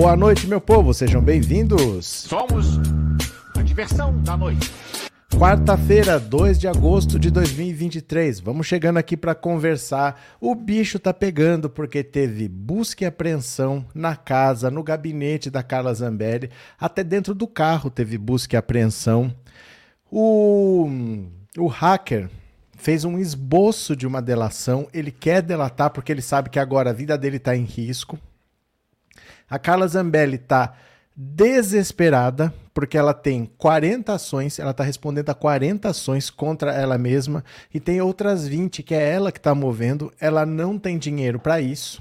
Boa noite, meu povo, sejam bem-vindos. Somos a diversão da noite. Quarta-feira, 2 de agosto de 2023. Vamos chegando aqui para conversar. O bicho tá pegando porque teve busca e apreensão na casa, no gabinete da Carla Zambelli, até dentro do carro teve busca e apreensão. O, o hacker fez um esboço de uma delação, ele quer delatar porque ele sabe que agora a vida dele está em risco. A Carla Zambelli está desesperada porque ela tem 40 ações, ela está respondendo a 40 ações contra ela mesma e tem outras 20 que é ela que está movendo, ela não tem dinheiro para isso.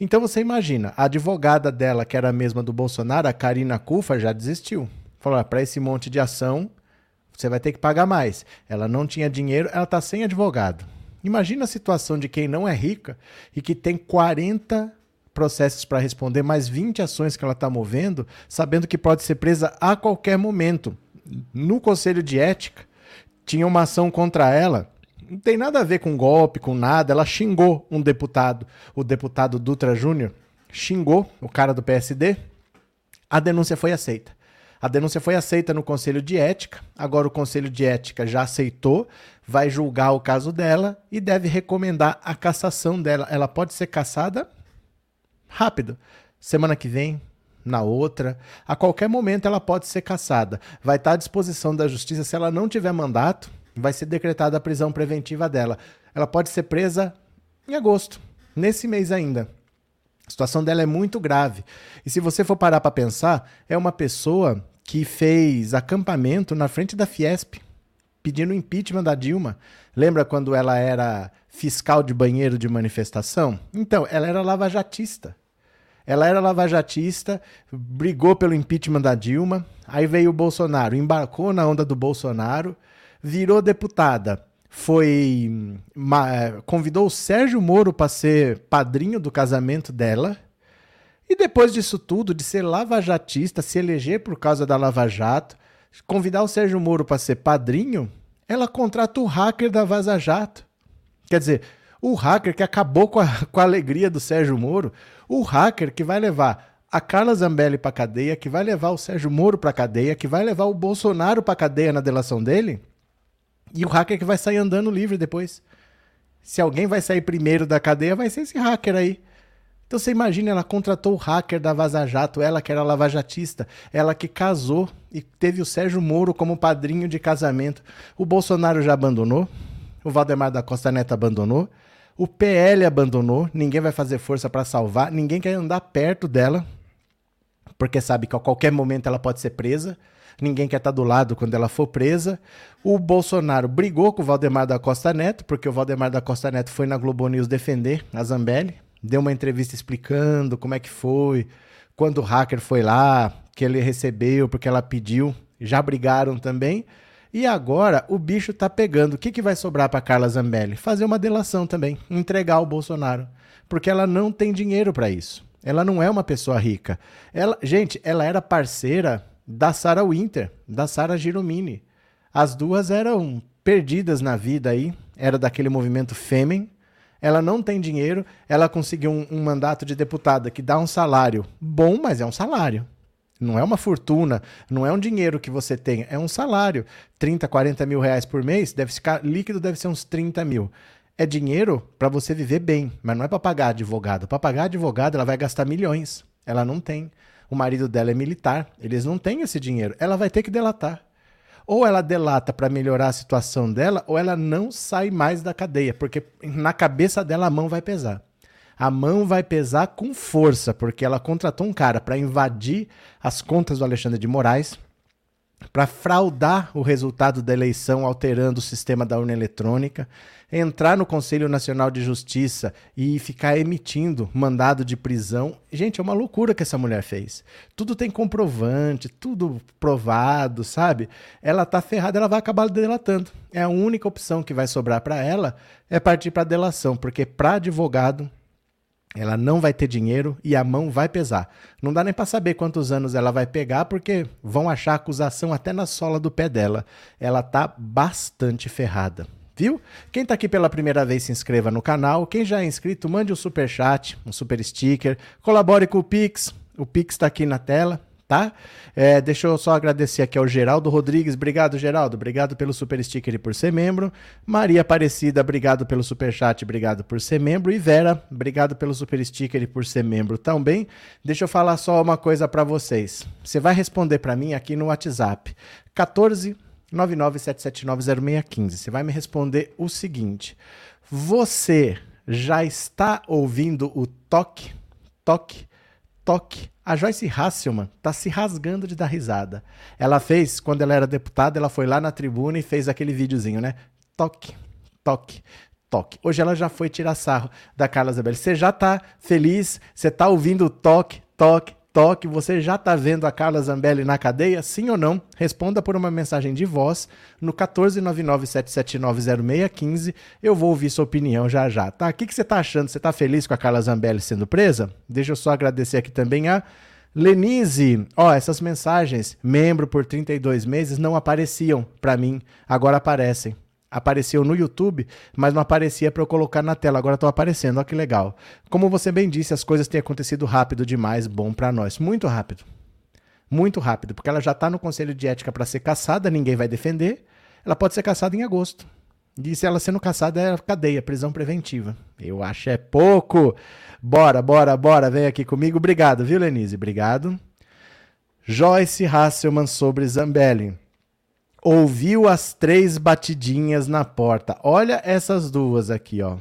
Então você imagina, a advogada dela, que era a mesma do Bolsonaro, a Karina Kufa, já desistiu. Falou: ah, para esse monte de ação, você vai ter que pagar mais. Ela não tinha dinheiro, ela está sem advogado. Imagina a situação de quem não é rica e que tem 40 processos para responder, mais 20 ações que ela está movendo, sabendo que pode ser presa a qualquer momento. No Conselho de Ética, tinha uma ação contra ela. Não tem nada a ver com golpe, com nada. Ela xingou um deputado, o deputado Dutra Júnior, xingou o cara do PSD. A denúncia foi aceita. A denúncia foi aceita no Conselho de Ética. Agora o Conselho de Ética já aceitou, vai julgar o caso dela e deve recomendar a cassação dela. Ela pode ser cassada rápido. Semana que vem, na outra, a qualquer momento ela pode ser cassada. Vai estar à disposição da justiça se ela não tiver mandato, vai ser decretada a prisão preventiva dela. Ela pode ser presa em agosto, nesse mês ainda. A situação dela é muito grave. E se você for parar para pensar, é uma pessoa que fez acampamento na frente da Fiesp, pedindo impeachment da Dilma. Lembra quando ela era fiscal de banheiro de manifestação? Então, ela era lavajatista. Ela era lavajatista, brigou pelo impeachment da Dilma, aí veio o Bolsonaro, embarcou na onda do Bolsonaro, virou deputada, foi convidou o Sérgio Moro para ser padrinho do casamento dela e depois disso tudo, de ser lavajatista, se eleger por causa da Lava Jato, convidar o Sérgio Moro para ser padrinho, ela contrata o hacker da Vaza Jato. Quer dizer, o hacker que acabou com a, com a alegria do Sérgio Moro, o hacker que vai levar a Carla Zambelli para cadeia, que vai levar o Sérgio Moro para cadeia, que vai levar o Bolsonaro para cadeia na delação dele, e o hacker que vai sair andando livre depois. Se alguém vai sair primeiro da cadeia, vai ser esse hacker aí. Então você imagina, ela contratou o hacker da Vaza Jato, ela que era lavajatista, ela que casou e teve o Sérgio Moro como padrinho de casamento. O Bolsonaro já abandonou, o Valdemar da Costa Neto abandonou, o PL abandonou, ninguém vai fazer força para salvar, ninguém quer andar perto dela, porque sabe que a qualquer momento ela pode ser presa. Ninguém quer estar do lado quando ela for presa. O Bolsonaro brigou com o Valdemar da Costa Neto, porque o Valdemar da Costa Neto foi na Globo News defender a Zambelli, deu uma entrevista explicando como é que foi, quando o hacker foi lá, que ele recebeu, porque ela pediu. Já brigaram também. E agora o bicho tá pegando. O que, que vai sobrar para Carla Zambelli? Fazer uma delação também, entregar o Bolsonaro, porque ela não tem dinheiro para isso. Ela não é uma pessoa rica. Ela, gente, ela era parceira da Sarah Winter, da Sarah Giromini. As duas eram perdidas na vida aí, era daquele movimento Fêmen, ela não tem dinheiro, ela conseguiu um, um mandato de deputada que dá um salário bom, mas é um salário. Não é uma fortuna, não é um dinheiro que você tem, é um salário. 30, 40 mil reais por mês, deve ficar líquido, deve ser uns 30 mil. É dinheiro para você viver bem, mas não é para pagar advogado. Para pagar advogado, ela vai gastar milhões. Ela não tem. O marido dela é militar, eles não têm esse dinheiro. Ela vai ter que delatar. Ou ela delata para melhorar a situação dela, ou ela não sai mais da cadeia, porque na cabeça dela a mão vai pesar. A mão vai pesar com força, porque ela contratou um cara para invadir as contas do Alexandre de Moraes, para fraudar o resultado da eleição alterando o sistema da urna eletrônica, entrar no Conselho Nacional de Justiça e ficar emitindo mandado de prisão. Gente, é uma loucura que essa mulher fez. Tudo tem comprovante, tudo provado, sabe? Ela tá ferrada, ela vai acabar delatando. É a única opção que vai sobrar para ela é partir para delação, porque para advogado ela não vai ter dinheiro e a mão vai pesar. Não dá nem para saber quantos anos ela vai pegar, porque vão achar acusação até na sola do pé dela. Ela tá bastante ferrada. viu? Quem tá aqui pela primeira vez, se inscreva no canal. Quem já é inscrito, mande um super chat, um super sticker, colabore com o Pix. O Pix tá aqui na tela, tá? É, deixa eu só agradecer aqui ao Geraldo Rodrigues. Obrigado, Geraldo. Obrigado pelo super sticker e por ser membro. Maria Aparecida, obrigado pelo super chat, obrigado por ser membro. E Vera, obrigado pelo super sticker e por ser membro também. Deixa eu falar só uma coisa para vocês. Você vai responder para mim aqui no WhatsApp. 14 997790615. Você vai me responder o seguinte: Você já está ouvindo o toque, toque, toque a Joyce Hasselman tá se rasgando de dar risada. Ela fez, quando ela era deputada, ela foi lá na tribuna e fez aquele videozinho, né? Toque, toque, toque. Hoje ela já foi tirar sarro da Carla Zambelli. Você já tá feliz? Você tá ouvindo o toque, toque, toque? Você já tá vendo a Carla Zambelli na cadeia? Sim ou não? Responda por uma mensagem de voz no 14997790615. Eu vou ouvir sua opinião já já, tá? O que, que você tá achando? Você tá feliz com a Carla Zambelli sendo presa? Deixa eu só agradecer aqui também a Lenise, ó, essas mensagens, membro por 32 meses, não apareciam para mim, agora aparecem. Apareceu no YouTube, mas não aparecia para eu colocar na tela, agora estão aparecendo, ó que legal. Como você bem disse, as coisas têm acontecido rápido demais, bom para nós, muito rápido. Muito rápido, porque ela já está no conselho de ética para ser caçada, ninguém vai defender. Ela pode ser caçada em agosto. E se ela sendo caçada é cadeia, prisão preventiva. Eu acho é pouco. Bora, bora, bora, vem aqui comigo. Obrigado, viu, Lenise? Obrigado. Joyce Hasselman sobre Zambelli. Ouviu as três batidinhas na porta. Olha essas duas aqui, ó.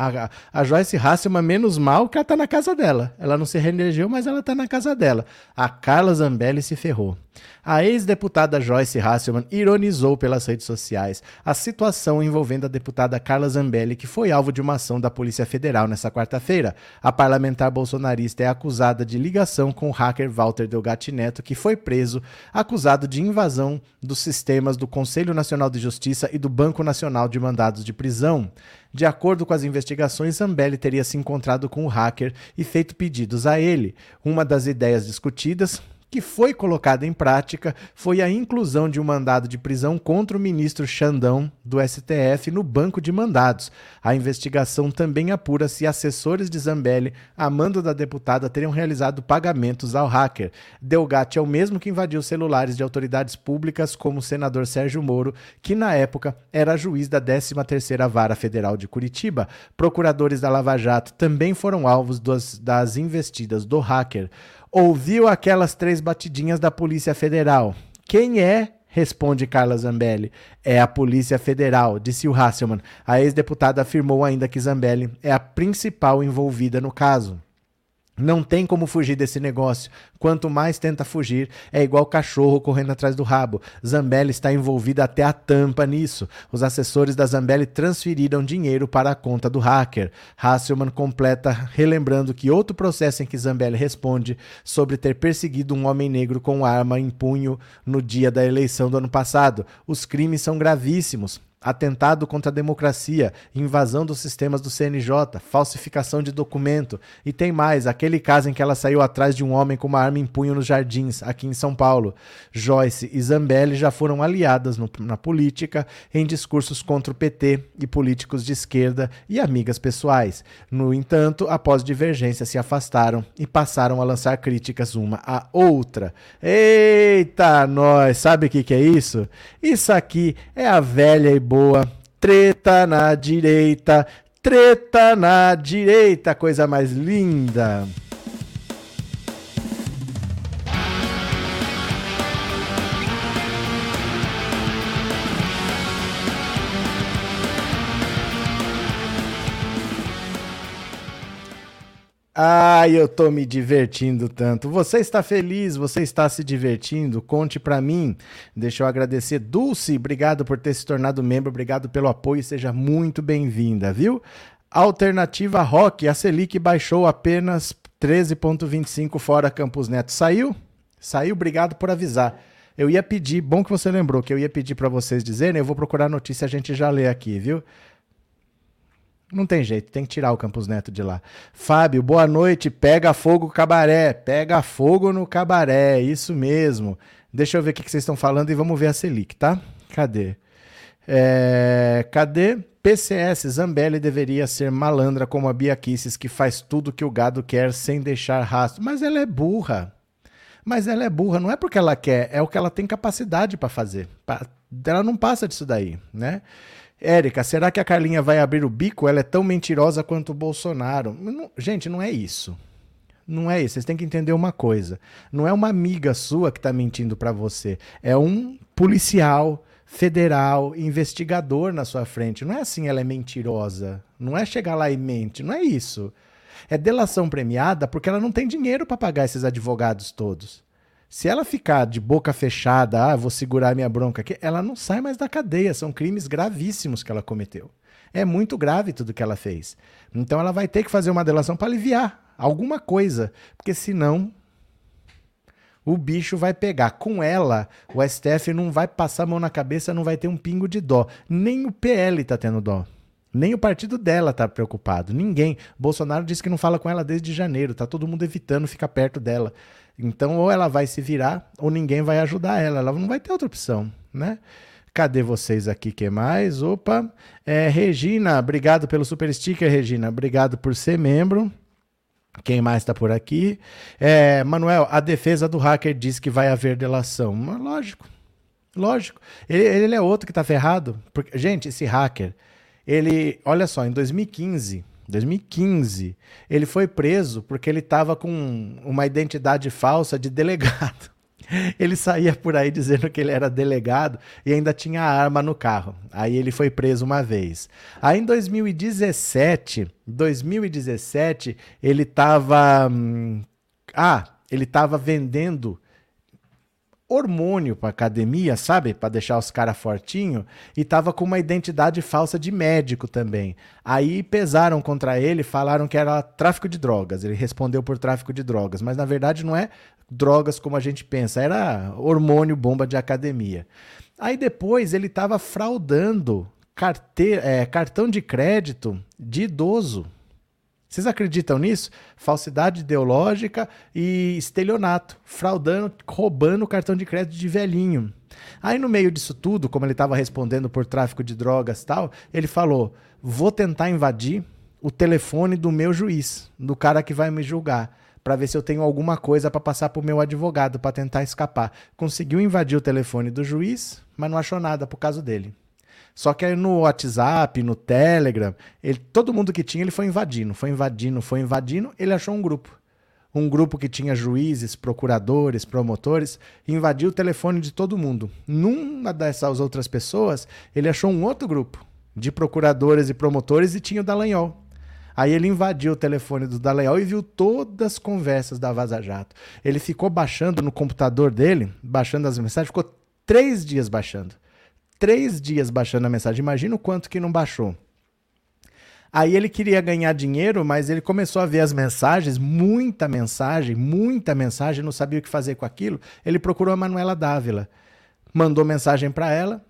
A, a Joyce Hasselman, menos mal que ela tá na casa dela. Ela não se reelegeu, mas ela tá na casa dela. A Carla Zambelli se ferrou. A ex-deputada Joyce Hasselman ironizou pelas redes sociais a situação envolvendo a deputada Carla Zambelli, que foi alvo de uma ação da Polícia Federal nesta quarta-feira. A parlamentar bolsonarista é acusada de ligação com o hacker Walter Delgatti Neto, que foi preso, acusado de invasão dos sistemas do Conselho Nacional de Justiça e do Banco Nacional de Mandados de Prisão. De acordo com as investigações, Zambelli teria se encontrado com o hacker e feito pedidos a ele. Uma das ideias discutidas que foi colocada em prática foi a inclusão de um mandado de prisão contra o ministro Xandão do STF no banco de mandados. A investigação também apura se assessores de Zambelli, a mando da deputada, teriam realizado pagamentos ao hacker. Delgatti é o mesmo que invadiu celulares de autoridades públicas, como o senador Sérgio Moro, que na época era juiz da 13ª Vara Federal de Curitiba. Procuradores da Lava Jato também foram alvos das, das investidas do hacker ouviu aquelas três batidinhas da Polícia Federal. Quem é? Responde Carla Zambelli. É a Polícia Federal, disse o Hasselman. A ex-deputada afirmou ainda que Zambelli é a principal envolvida no caso. Não tem como fugir desse negócio. Quanto mais tenta fugir, é igual cachorro correndo atrás do rabo. Zambelli está envolvida até a tampa nisso. Os assessores da Zambelli transferiram dinheiro para a conta do hacker. Hasselman completa relembrando que outro processo em que Zambelli responde sobre ter perseguido um homem negro com arma em punho no dia da eleição do ano passado. Os crimes são gravíssimos atentado contra a democracia, invasão dos sistemas do CNJ, falsificação de documento. E tem mais, aquele caso em que ela saiu atrás de um homem com uma arma em punho nos jardins, aqui em São Paulo. Joyce e Zambelli já foram aliadas no, na política em discursos contra o PT e políticos de esquerda e amigas pessoais. No entanto, após divergência, se afastaram e passaram a lançar críticas uma à outra. Eita, nós! Sabe o que, que é isso? Isso aqui é a velha e boa. Treta na direita, treta na direita, coisa mais linda. Ai, eu tô me divertindo tanto. Você está feliz? Você está se divertindo? Conte para mim. Deixa eu agradecer. Dulce, obrigado por ter se tornado membro, obrigado pelo apoio, seja muito bem-vinda, viu? Alternativa Rock, a Selic baixou apenas 13,25 fora Campus Neto. Saiu? Saiu, obrigado por avisar. Eu ia pedir, bom que você lembrou, que eu ia pedir para vocês dizerem, eu vou procurar a notícia, a gente já lê aqui, viu? Não tem jeito, tem que tirar o Campos Neto de lá. Fábio, boa noite. Pega fogo cabaré. Pega fogo no cabaré, isso mesmo. Deixa eu ver o que vocês estão falando e vamos ver a Selic, tá? Cadê? É, cadê? PCS, Zambelli deveria ser malandra como a Bia Kisses, que faz tudo que o gado quer sem deixar rastro. Mas ela é burra. Mas ela é burra, não é porque ela quer, é o que ela tem capacidade para fazer. Ela não passa disso daí, né? Érica, será que a Carlinha vai abrir o bico? Ela é tão mentirosa quanto o Bolsonaro. Não, gente, não é isso. Não é isso. Vocês têm que entender uma coisa. Não é uma amiga sua que está mentindo para você. É um policial federal, investigador na sua frente. Não é assim, ela é mentirosa. Não é chegar lá e mente. Não é isso. É delação premiada porque ela não tem dinheiro para pagar esses advogados todos. Se ela ficar de boca fechada, ah, vou segurar minha bronca aqui, ela não sai mais da cadeia. São crimes gravíssimos que ela cometeu. É muito grave tudo que ela fez. Então ela vai ter que fazer uma delação para aliviar alguma coisa, porque senão o bicho vai pegar. Com ela, o STF não vai passar a mão na cabeça, não vai ter um pingo de dó. Nem o PL tá tendo dó. Nem o partido dela tá preocupado. Ninguém. Bolsonaro disse que não fala com ela desde janeiro. Tá todo mundo evitando ficar perto dela. Então, ou ela vai se virar, ou ninguém vai ajudar ela. Ela não vai ter outra opção, né? Cadê vocês aqui? que mais? Opa! É, Regina, obrigado pelo super sticker, Regina. Obrigado por ser membro. Quem mais está por aqui? É, Manuel, a defesa do hacker diz que vai haver delação. Lógico, lógico. Ele, ele é outro que está ferrado. Porque, gente, esse hacker, ele, olha só, em 2015, 2015, ele foi preso porque ele estava com uma identidade falsa de delegado. Ele saía por aí dizendo que ele era delegado e ainda tinha arma no carro. Aí ele foi preso uma vez. Aí em 2017, 2017, ele estava hum, ah, ele estava vendendo hormônio para academia, sabe? Para deixar os caras fortinho e tava com uma identidade falsa de médico também. Aí pesaram contra ele, falaram que era tráfico de drogas. Ele respondeu por tráfico de drogas, mas na verdade não é drogas como a gente pensa, era hormônio bomba de academia. Aí depois ele estava fraudando carteira, é, cartão de crédito de idoso. Vocês acreditam nisso? Falsidade ideológica e estelionato, fraudando, roubando o cartão de crédito de velhinho. Aí no meio disso tudo, como ele estava respondendo por tráfico de drogas tal, ele falou: "Vou tentar invadir o telefone do meu juiz, do cara que vai me julgar, para ver se eu tenho alguma coisa para passar para o meu advogado para tentar escapar". Conseguiu invadir o telefone do juiz, mas não achou nada por caso dele. Só que aí no WhatsApp, no Telegram, ele, todo mundo que tinha, ele foi invadindo, foi invadindo, foi invadindo, ele achou um grupo. Um grupo que tinha juízes, procuradores, promotores, invadiu o telefone de todo mundo. Numa dessas outras pessoas, ele achou um outro grupo de procuradores e promotores e tinha o Dallagnol. Aí ele invadiu o telefone do Dallagnol e viu todas as conversas da Vaza Jato. Ele ficou baixando no computador dele, baixando as mensagens, ficou três dias baixando três dias baixando a mensagem. Imagina o quanto que não baixou. Aí ele queria ganhar dinheiro, mas ele começou a ver as mensagens, muita mensagem, muita mensagem, não sabia o que fazer com aquilo. Ele procurou a Manuela Dávila, mandou mensagem para ela,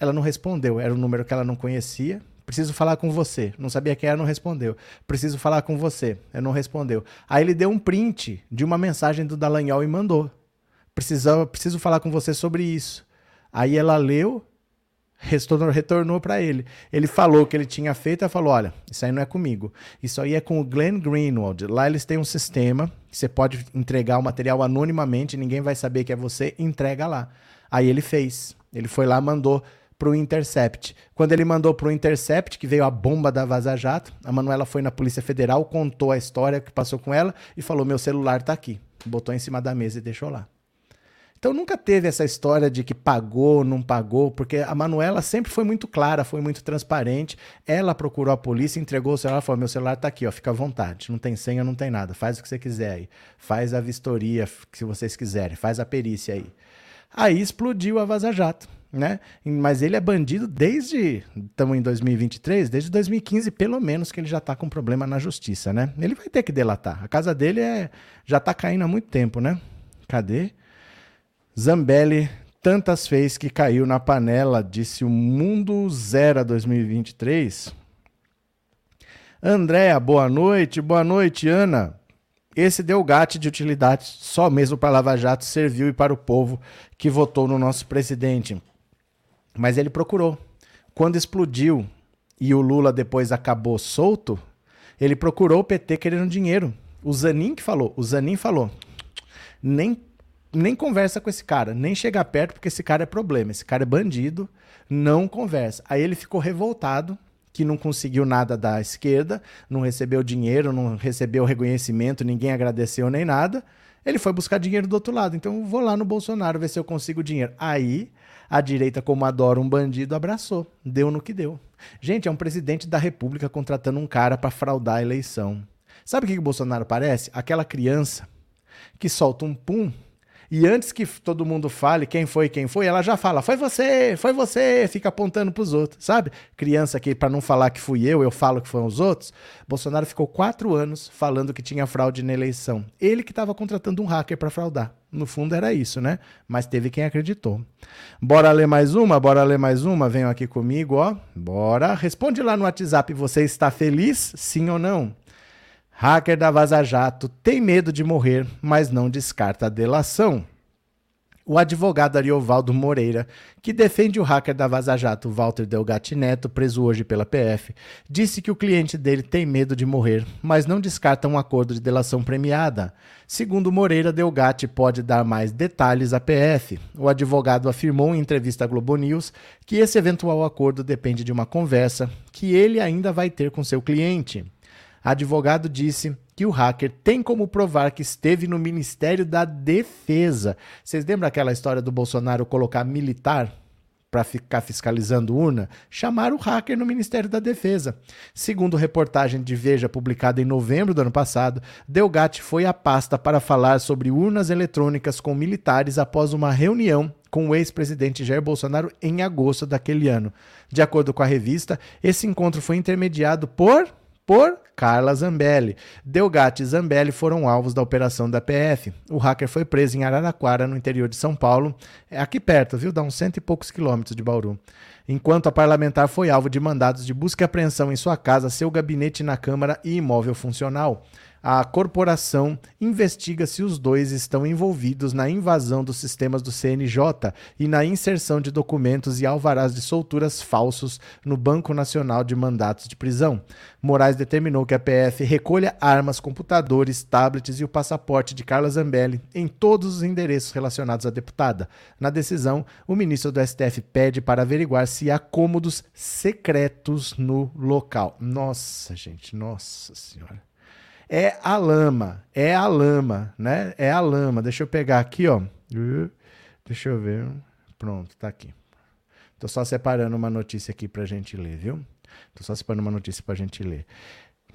ela não respondeu, era um número que ela não conhecia. Preciso falar com você. Não sabia quem era, não respondeu. Preciso falar com você. Ela não respondeu. Aí ele deu um print de uma mensagem do Dallagnol e mandou. Preciso, preciso falar com você sobre isso. Aí ela leu, retornou, retornou para ele. Ele falou que ele tinha feito, ela falou: olha, isso aí não é comigo. Isso aí é com o Glenn Greenwald. Lá eles têm um sistema você pode entregar o material anonimamente, ninguém vai saber que é você, entrega lá. Aí ele fez. Ele foi lá, mandou pro Intercept. Quando ele mandou pro Intercept, que veio a bomba da Vaza Jato, a Manuela foi na Polícia Federal, contou a história que passou com ela e falou: meu celular tá aqui. Botou em cima da mesa e deixou lá. Então nunca teve essa história de que pagou, não pagou, porque a Manuela sempre foi muito clara, foi muito transparente. Ela procurou a polícia, entregou o celular, falou: "Meu celular tá aqui, ó, fica à vontade. Não tem senha, não tem nada. Faz o que você quiser aí. Faz a vistoria, se vocês quiserem, faz a perícia aí". Aí explodiu a Vaza Jato, né? Mas ele é bandido desde, estamos em 2023, desde 2015 pelo menos que ele já está com problema na justiça, né? Ele vai ter que delatar. A casa dele é já está caindo há muito tempo, né? Cadê? Zambelli tantas fez que caiu na panela, disse o Mundo Zero 2023. Andréa, boa noite. Boa noite, Ana. Esse deu gato de utilidade só mesmo para Lava Jato serviu e para o povo que votou no nosso presidente. Mas ele procurou. quando explodiu e o Lula depois acabou solto, ele procurou o PT querendo dinheiro. O Zanin que falou, o Zanin falou, nem, nem conversa com esse cara, nem chega perto porque esse cara é problema, esse cara é bandido, não conversa. Aí ele ficou revoltado, que não conseguiu nada da esquerda, não recebeu dinheiro, não recebeu reconhecimento, ninguém agradeceu nem nada. Ele foi buscar dinheiro do outro lado. Então vou lá no Bolsonaro ver se eu consigo dinheiro. Aí a direita, como adora um bandido, abraçou. Deu no que deu. Gente, é um presidente da República contratando um cara para fraudar a eleição. Sabe o que o Bolsonaro parece? Aquela criança que solta um pum e antes que todo mundo fale quem foi, quem foi, ela já fala: foi você, foi você, fica apontando para os outros, sabe? Criança que, para não falar que fui eu, eu falo que foram os outros. Bolsonaro ficou quatro anos falando que tinha fraude na eleição. Ele que estava contratando um hacker para fraudar. No fundo era isso, né? Mas teve quem acreditou. Bora ler mais uma? Bora ler mais uma? Venham aqui comigo, ó. Bora. Responde lá no WhatsApp: você está feliz? Sim ou não? Hacker da Vaza Jato tem medo de morrer, mas não descarta a delação. O advogado Ariovaldo Moreira, que defende o hacker da Vaza Jato Walter Delgatti Neto, preso hoje pela PF, disse que o cliente dele tem medo de morrer, mas não descarta um acordo de delação premiada. Segundo Moreira, Delgatti pode dar mais detalhes à PF. O advogado afirmou em entrevista à Globo News que esse eventual acordo depende de uma conversa que ele ainda vai ter com seu cliente advogado disse que o hacker tem como provar que esteve no Ministério da Defesa. Vocês lembram aquela história do Bolsonaro colocar militar para ficar fiscalizando urna? Chamaram o hacker no Ministério da Defesa. Segundo reportagem de Veja publicada em novembro do ano passado, Delgatti foi à pasta para falar sobre urnas eletrônicas com militares após uma reunião com o ex-presidente Jair Bolsonaro em agosto daquele ano. De acordo com a revista, esse encontro foi intermediado por por Carla Zambelli. Delgatti e Zambelli foram alvos da operação da PF. O hacker foi preso em Araraquara, no interior de São Paulo, é aqui perto, viu? Dá uns cento e poucos quilômetros de Bauru. Enquanto a parlamentar foi alvo de mandados de busca e apreensão em sua casa, seu gabinete na Câmara e imóvel funcional a corporação investiga se os dois estão envolvidos na invasão dos sistemas do CNJ e na inserção de documentos e alvarás de solturas falsos no Banco Nacional de Mandatos de Prisão. Moraes determinou que a PF recolha armas, computadores, tablets e o passaporte de Carla Zambelli em todos os endereços relacionados à deputada. Na decisão, o ministro do STF pede para averiguar se há cômodos secretos no local. Nossa, gente, nossa senhora é a lama, é a lama, né? É a lama. Deixa eu pegar aqui, ó. Deixa eu ver. Pronto, tá aqui. Tô só separando uma notícia aqui pra gente ler, viu? Tô só separando uma notícia pra gente ler.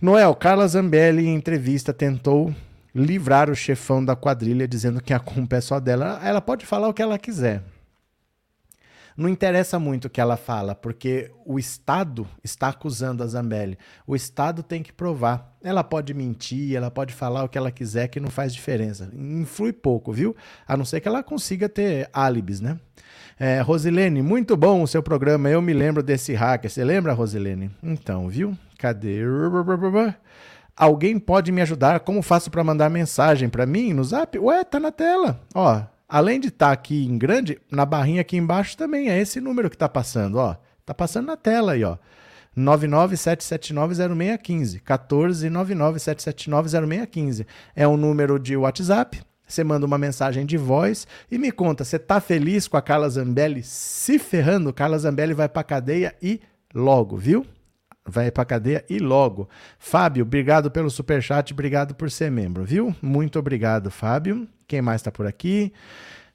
Noel, Carla Zambelli, em entrevista, tentou livrar o chefão da quadrilha, dizendo que a culpa é só dela. Ela pode falar o que ela quiser. Não interessa muito o que ela fala, porque o Estado está acusando a Zambelli. O Estado tem que provar. Ela pode mentir, ela pode falar o que ela quiser, que não faz diferença. Influi pouco, viu? A não ser que ela consiga ter álibis, né? É, Rosilene, muito bom o seu programa. Eu me lembro desse hacker. Você lembra, Rosilene? Então, viu? Cadê? Alguém pode me ajudar? Como faço para mandar mensagem para mim no Zap? Ué, tá na tela. Ó, Além de estar tá aqui em grande, na barrinha aqui embaixo também é esse número que está passando, ó. Tá passando na tela aí, ó. 997790615. 14997790615. É um número de WhatsApp. Você manda uma mensagem de voz e me conta, você tá feliz com a Carla Zambelli se ferrando? Carla Zambelli vai pra cadeia e logo, viu? Vai pra cadeia e logo. Fábio, obrigado pelo superchat, obrigado por ser membro, viu? Muito obrigado, Fábio. Quem mais está por aqui?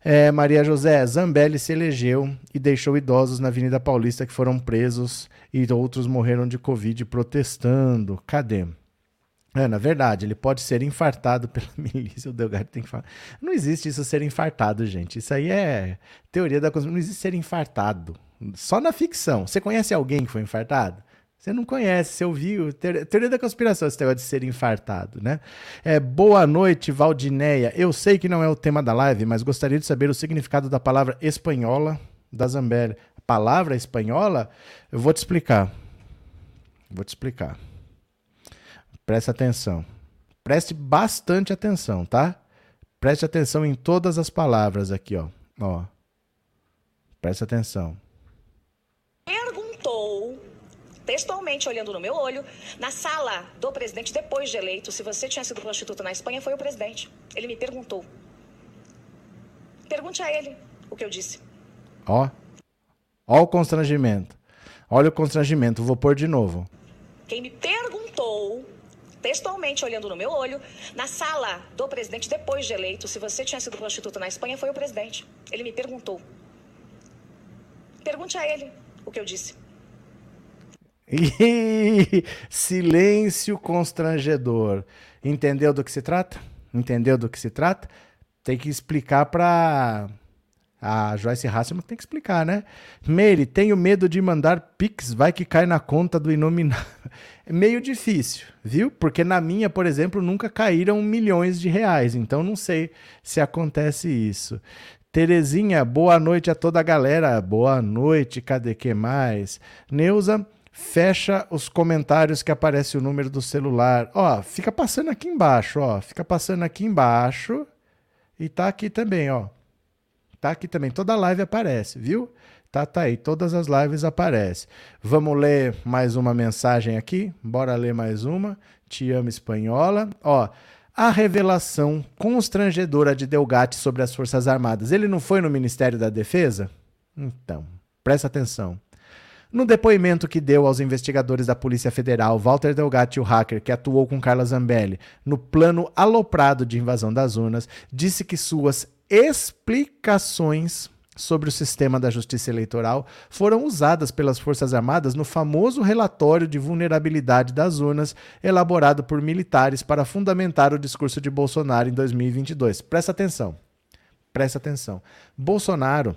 É, Maria José, Zambelli se elegeu e deixou idosos na Avenida Paulista que foram presos e outros morreram de Covid protestando. Cadê? É, na verdade, ele pode ser infartado pela milícia. O Delgado tem que falar. Não existe isso ser infartado, gente. Isso aí é teoria da coisa. Não existe ser infartado. Só na ficção. Você conhece alguém que foi infartado? Você não conhece, você ouviu. Teoria da conspiração, esse negócio de ser infartado, né? É, boa noite, Valdineia. Eu sei que não é o tema da live, mas gostaria de saber o significado da palavra espanhola da Zambelli. Palavra espanhola? Eu vou te explicar. Vou te explicar. Preste atenção. Preste bastante atenção, tá? Preste atenção em todas as palavras aqui, ó. Ó. Preste atenção textualmente olhando no meu olho, na sala do presidente depois de eleito, se você tinha sido prostituta na Espanha, foi o presidente. Ele me perguntou. Pergunte a ele o que eu disse. Ó. Ó o constrangimento. Olha o constrangimento, vou pôr de novo. Quem me perguntou, textualmente olhando no meu olho, na sala do presidente depois de eleito, se você tinha sido prostituta na Espanha, foi o presidente. Ele me perguntou. Pergunte a ele o que eu disse. Silêncio constrangedor. Entendeu do que se trata? Entendeu do que se trata? Tem que explicar para a Joyce Hasselman tem que explicar, né? Meire, tenho medo de mandar Pix, vai que cai na conta do inominável. É meio difícil, viu? Porque na minha, por exemplo, nunca caíram milhões de reais, então não sei se acontece isso. Terezinha, boa noite a toda a galera. Boa noite, cadê que mais? Neuza, fecha os comentários que aparece o número do celular. Ó, fica passando aqui embaixo, ó. Fica passando aqui embaixo. E tá aqui também, ó. Tá aqui também. Toda live aparece, viu? Tá, tá aí. Todas as lives aparecem. Vamos ler mais uma mensagem aqui? Bora ler mais uma. Te amo, espanhola. Ó, a revelação constrangedora de Delgatti sobre as Forças Armadas. Ele não foi no Ministério da Defesa? Então, presta atenção. No depoimento que deu aos investigadores da Polícia Federal, Walter Delgatti, o hacker que atuou com Carla Zambelli no plano aloprado de invasão das urnas, disse que suas explicações sobre o sistema da justiça eleitoral foram usadas pelas Forças Armadas no famoso relatório de vulnerabilidade das urnas elaborado por militares para fundamentar o discurso de Bolsonaro em 2022. Presta atenção. Presta atenção. Bolsonaro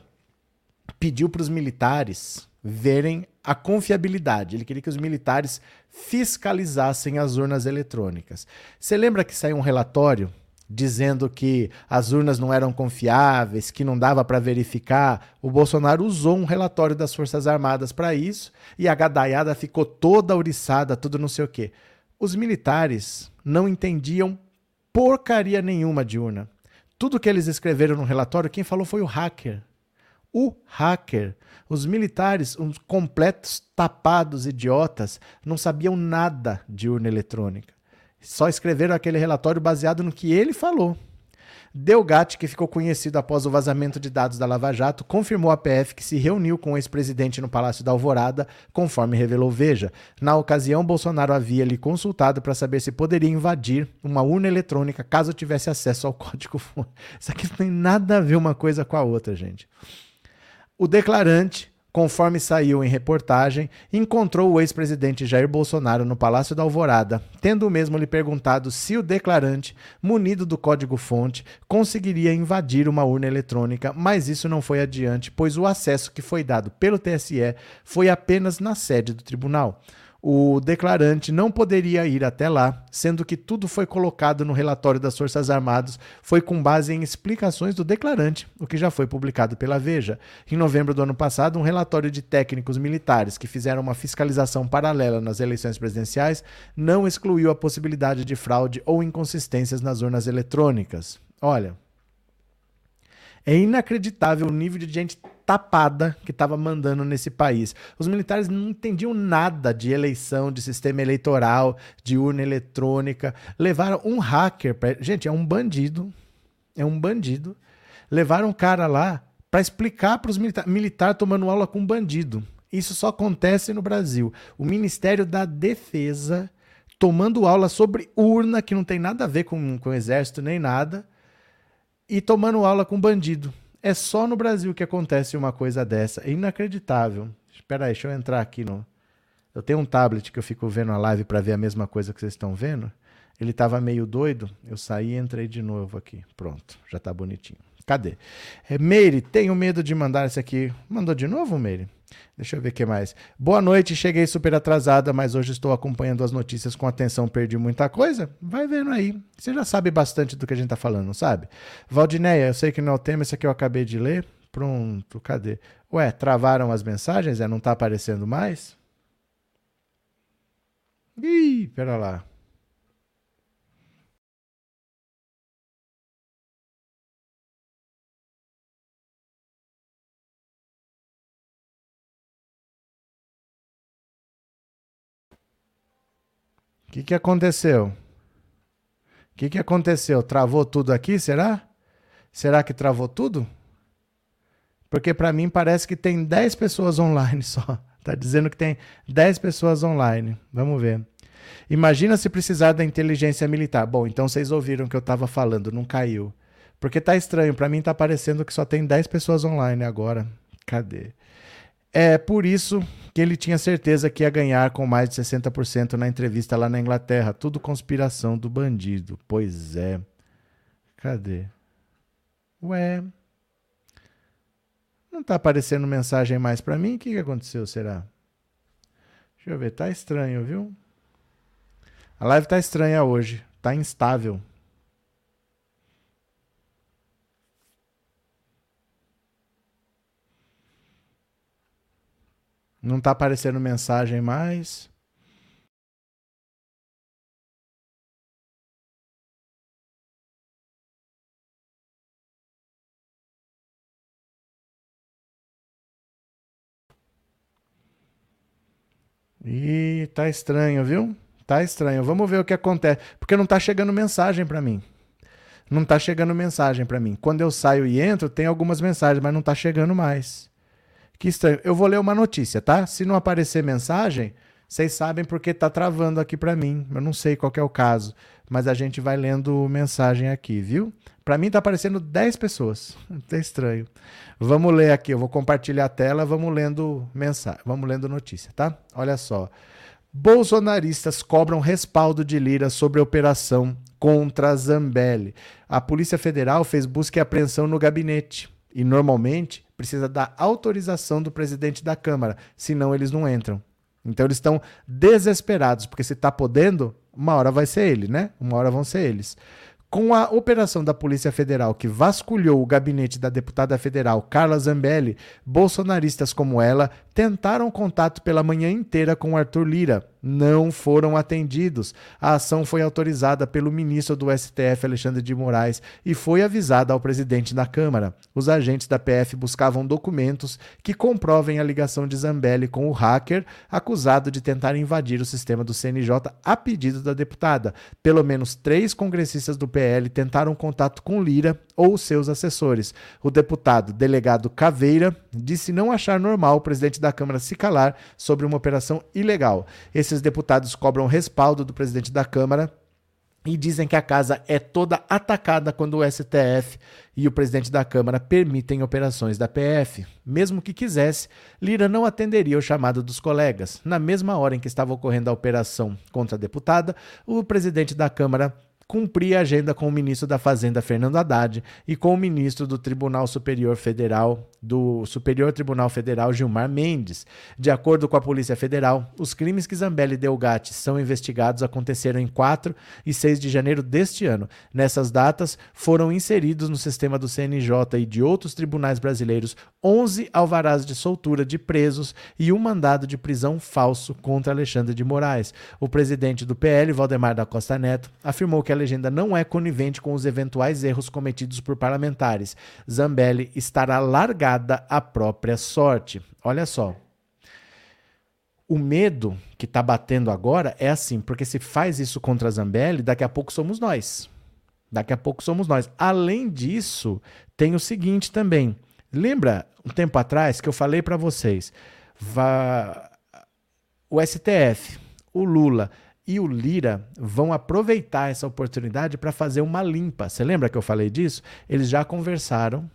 pediu para os militares verem a confiabilidade. Ele queria que os militares fiscalizassem as urnas eletrônicas. Você lembra que saiu um relatório dizendo que as urnas não eram confiáveis, que não dava para verificar? O Bolsonaro usou um relatório das Forças Armadas para isso e a gadaiada ficou toda ouriçada, tudo não sei o quê. Os militares não entendiam porcaria nenhuma de urna. Tudo que eles escreveram no relatório, quem falou foi o hacker. O hacker. Os militares, uns completos tapados idiotas, não sabiam nada de urna eletrônica. Só escreveram aquele relatório baseado no que ele falou. Delgatti, que ficou conhecido após o vazamento de dados da Lava Jato, confirmou à PF que se reuniu com o ex-presidente no Palácio da Alvorada, conforme revelou Veja. Na ocasião, Bolsonaro havia lhe consultado para saber se poderia invadir uma urna eletrônica caso tivesse acesso ao código. Isso aqui não tem nada a ver uma coisa com a outra, gente. O declarante, conforme saiu em reportagem, encontrou o ex-presidente Jair Bolsonaro no Palácio da Alvorada, tendo o mesmo lhe perguntado se o declarante, munido do código-fonte, conseguiria invadir uma urna eletrônica, mas isso não foi adiante, pois o acesso que foi dado pelo TSE foi apenas na sede do tribunal o declarante não poderia ir até lá, sendo que tudo foi colocado no relatório das Forças Armadas foi com base em explicações do declarante, o que já foi publicado pela Veja. Em novembro do ano passado, um relatório de técnicos militares que fizeram uma fiscalização paralela nas eleições presidenciais não excluiu a possibilidade de fraude ou inconsistências nas urnas eletrônicas. Olha, é inacreditável o nível de gente tapada que estava mandando nesse país. Os militares não entendiam nada de eleição, de sistema eleitoral, de urna eletrônica. Levaram um hacker. Pra... Gente, é um bandido. É um bandido. Levaram um cara lá para explicar para os militares. Militar tomando aula com um bandido. Isso só acontece no Brasil. O Ministério da Defesa tomando aula sobre urna, que não tem nada a ver com, com o exército nem nada e tomando aula com bandido. É só no Brasil que acontece uma coisa dessa. É inacreditável. Espera aí, deixa eu entrar aqui no. Eu tenho um tablet que eu fico vendo a live para ver a mesma coisa que vocês estão vendo. Ele estava meio doido. Eu saí e entrei de novo aqui. Pronto, já está bonitinho. Cadê? É, Meire, tenho medo de mandar esse aqui. Mandou de novo, Meire? Deixa eu ver o que mais. Boa noite, cheguei super atrasada, mas hoje estou acompanhando as notícias com atenção, perdi muita coisa. Vai vendo aí. Você já sabe bastante do que a gente está falando, sabe? Valdineia, eu sei que não é o tema, esse aqui eu acabei de ler. Pronto, cadê? Ué, travaram as mensagens? É, não está aparecendo mais? Ih, pera lá. Que, que aconteceu? O que, que aconteceu? Travou tudo aqui, será? Será que travou tudo? Porque para mim parece que tem 10 pessoas online só. Tá dizendo que tem 10 pessoas online. Vamos ver. Imagina se precisar da inteligência militar. Bom, então vocês ouviram o que eu estava falando, não caiu. Porque tá estranho, para mim tá parecendo que só tem 10 pessoas online agora. Cadê? É por isso que ele tinha certeza que ia ganhar com mais de 60% na entrevista lá na Inglaterra. Tudo conspiração do bandido. Pois é. Cadê? Ué. Não tá aparecendo mensagem mais para mim? O que, que aconteceu, será? Deixa eu ver, tá estranho, viu? A live tá estranha hoje, tá instável. Não tá aparecendo mensagem mais. E tá estranho, viu? Tá estranho. Vamos ver o que acontece. Porque não tá chegando mensagem para mim. Não tá chegando mensagem para mim. Quando eu saio e entro, tem algumas mensagens, mas não tá chegando mais. Que estranho. Eu vou ler uma notícia, tá? Se não aparecer mensagem, vocês sabem porque tá travando aqui para mim. Eu não sei qual é o caso, mas a gente vai lendo mensagem aqui, viu? Para mim tá aparecendo 10 pessoas. Tá estranho. Vamos ler aqui, eu vou compartilhar a tela, vamos lendo mensagem, vamos lendo notícia, tá? Olha só. Bolsonaristas cobram respaldo de Lira sobre a operação contra Zambelli. A Polícia Federal fez busca e apreensão no gabinete e normalmente precisa da autorização do presidente da Câmara, senão eles não entram. Então eles estão desesperados, porque se está podendo, uma hora vai ser ele, né? Uma hora vão ser eles. Com a operação da Polícia Federal que vasculhou o gabinete da deputada federal Carla Zambelli, bolsonaristas como ela tentaram contato pela manhã inteira com Arthur Lira. Não foram atendidos. A ação foi autorizada pelo ministro do STF, Alexandre de Moraes, e foi avisada ao presidente da Câmara. Os agentes da PF buscavam documentos que comprovem a ligação de Zambelli com o hacker acusado de tentar invadir o sistema do CNJ a pedido da deputada. Pelo menos três congressistas do PL tentaram contato com Lira ou seus assessores. O deputado delegado Caveira disse não achar normal o presidente da Câmara se calar sobre uma operação ilegal. Esses deputados cobram respaldo do presidente da Câmara e dizem que a casa é toda atacada quando o STF e o presidente da Câmara permitem operações da PF. Mesmo que quisesse, Lira não atenderia o chamado dos colegas. Na mesma hora em que estava ocorrendo a operação contra a deputada, o presidente da Câmara cumprir a agenda com o ministro da Fazenda, Fernando Haddad, e com o ministro do Tribunal Superior Federal, do Superior Tribunal Federal, Gilmar Mendes. De acordo com a Polícia Federal, os crimes que Zambelli e Delgatti são investigados aconteceram em 4 e 6 de janeiro deste ano. Nessas datas, foram inseridos no sistema do CNJ e de outros tribunais brasileiros 11 alvarás de soltura de presos e um mandado de prisão falso contra Alexandre de Moraes. O presidente do PL, Valdemar da Costa Neto, afirmou que a legenda não é conivente com os eventuais erros cometidos por parlamentares. Zambelli estará largada à própria sorte. Olha só. O medo que está batendo agora é assim, porque se faz isso contra Zambelli, daqui a pouco somos nós. Daqui a pouco somos nós. Além disso, tem o seguinte também. Lembra um tempo atrás que eu falei para vocês, vá... o STF, o Lula e o Lira vão aproveitar essa oportunidade para fazer uma limpa. Você lembra que eu falei disso? Eles já conversaram,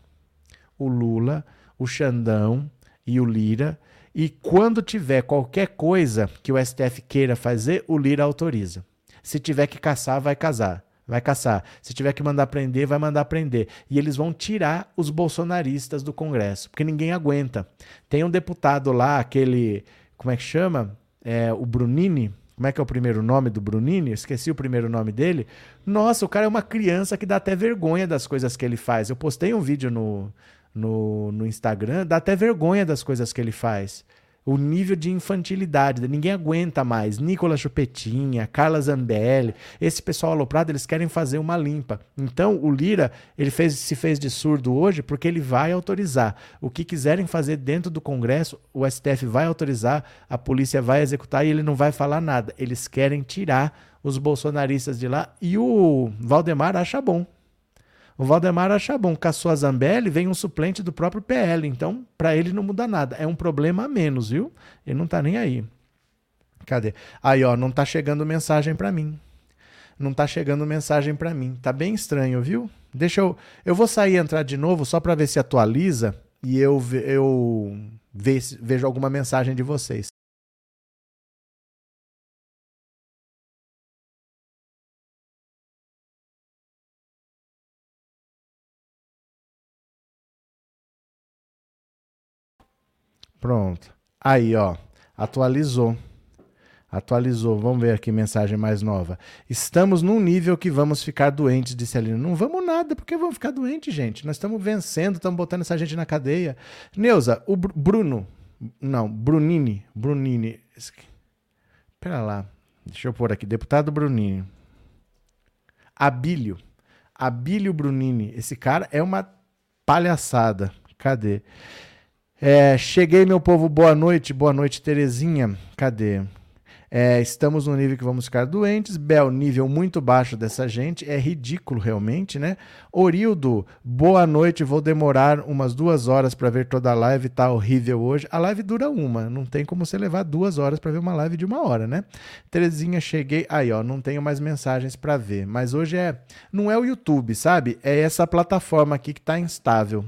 o Lula, o Xandão e o Lira, e quando tiver qualquer coisa que o STF queira fazer, o Lira autoriza. Se tiver que caçar, vai casar. Vai caçar. Se tiver que mandar prender, vai mandar prender. E eles vão tirar os bolsonaristas do Congresso, porque ninguém aguenta. Tem um deputado lá, aquele. Como é que chama? É, o Brunini, como é que é o primeiro nome do Brunini? Esqueci o primeiro nome dele. Nossa, o cara é uma criança que dá até vergonha das coisas que ele faz. Eu postei um vídeo no, no, no Instagram, dá até vergonha das coisas que ele faz. O nível de infantilidade. Ninguém aguenta mais. Nicolas Chupetinha, Carla Zambelli, esse pessoal aloprado, eles querem fazer uma limpa. Então, o Lira, ele fez, se fez de surdo hoje porque ele vai autorizar. O que quiserem fazer dentro do Congresso, o STF vai autorizar, a polícia vai executar e ele não vai falar nada. Eles querem tirar os bolsonaristas de lá e o Valdemar acha bom. O Valdemar acha bom. Caçou a Zambelli, vem um suplente do próprio PL. Então, para ele não muda nada. É um problema a menos, viu? Ele não tá nem aí. Cadê? Aí, ó, não tá chegando mensagem para mim. Não tá chegando mensagem para mim. Tá bem estranho, viu? Deixa eu. Eu vou sair e entrar de novo só para ver se atualiza e eu, eu vejo alguma mensagem de vocês. Pronto. Aí, ó, atualizou. Atualizou. Vamos ver aqui mensagem mais nova. Estamos num nível que vamos ficar doentes, disse Aline. Não vamos nada, porque vamos ficar doentes, gente. Nós estamos vencendo, estamos botando essa gente na cadeia. Neuza, o Br Bruno. Não, Brunini. Brunini. Espera lá. Deixa eu pôr aqui. Deputado Brunini. Abílio. Abílio Brunini. Esse cara é uma palhaçada. Cadê? É, cheguei, meu povo, boa noite. Boa noite, Terezinha. Cadê? É, estamos no nível que vamos ficar doentes. Bel, nível muito baixo dessa gente. É ridículo, realmente, né? Orildo, boa noite. Vou demorar umas duas horas para ver toda a live. Tá horrível hoje. A live dura uma. Não tem como você levar duas horas para ver uma live de uma hora, né? Terezinha, cheguei. Aí, ó, não tenho mais mensagens para ver. Mas hoje é. Não é o YouTube, sabe? É essa plataforma aqui que tá instável.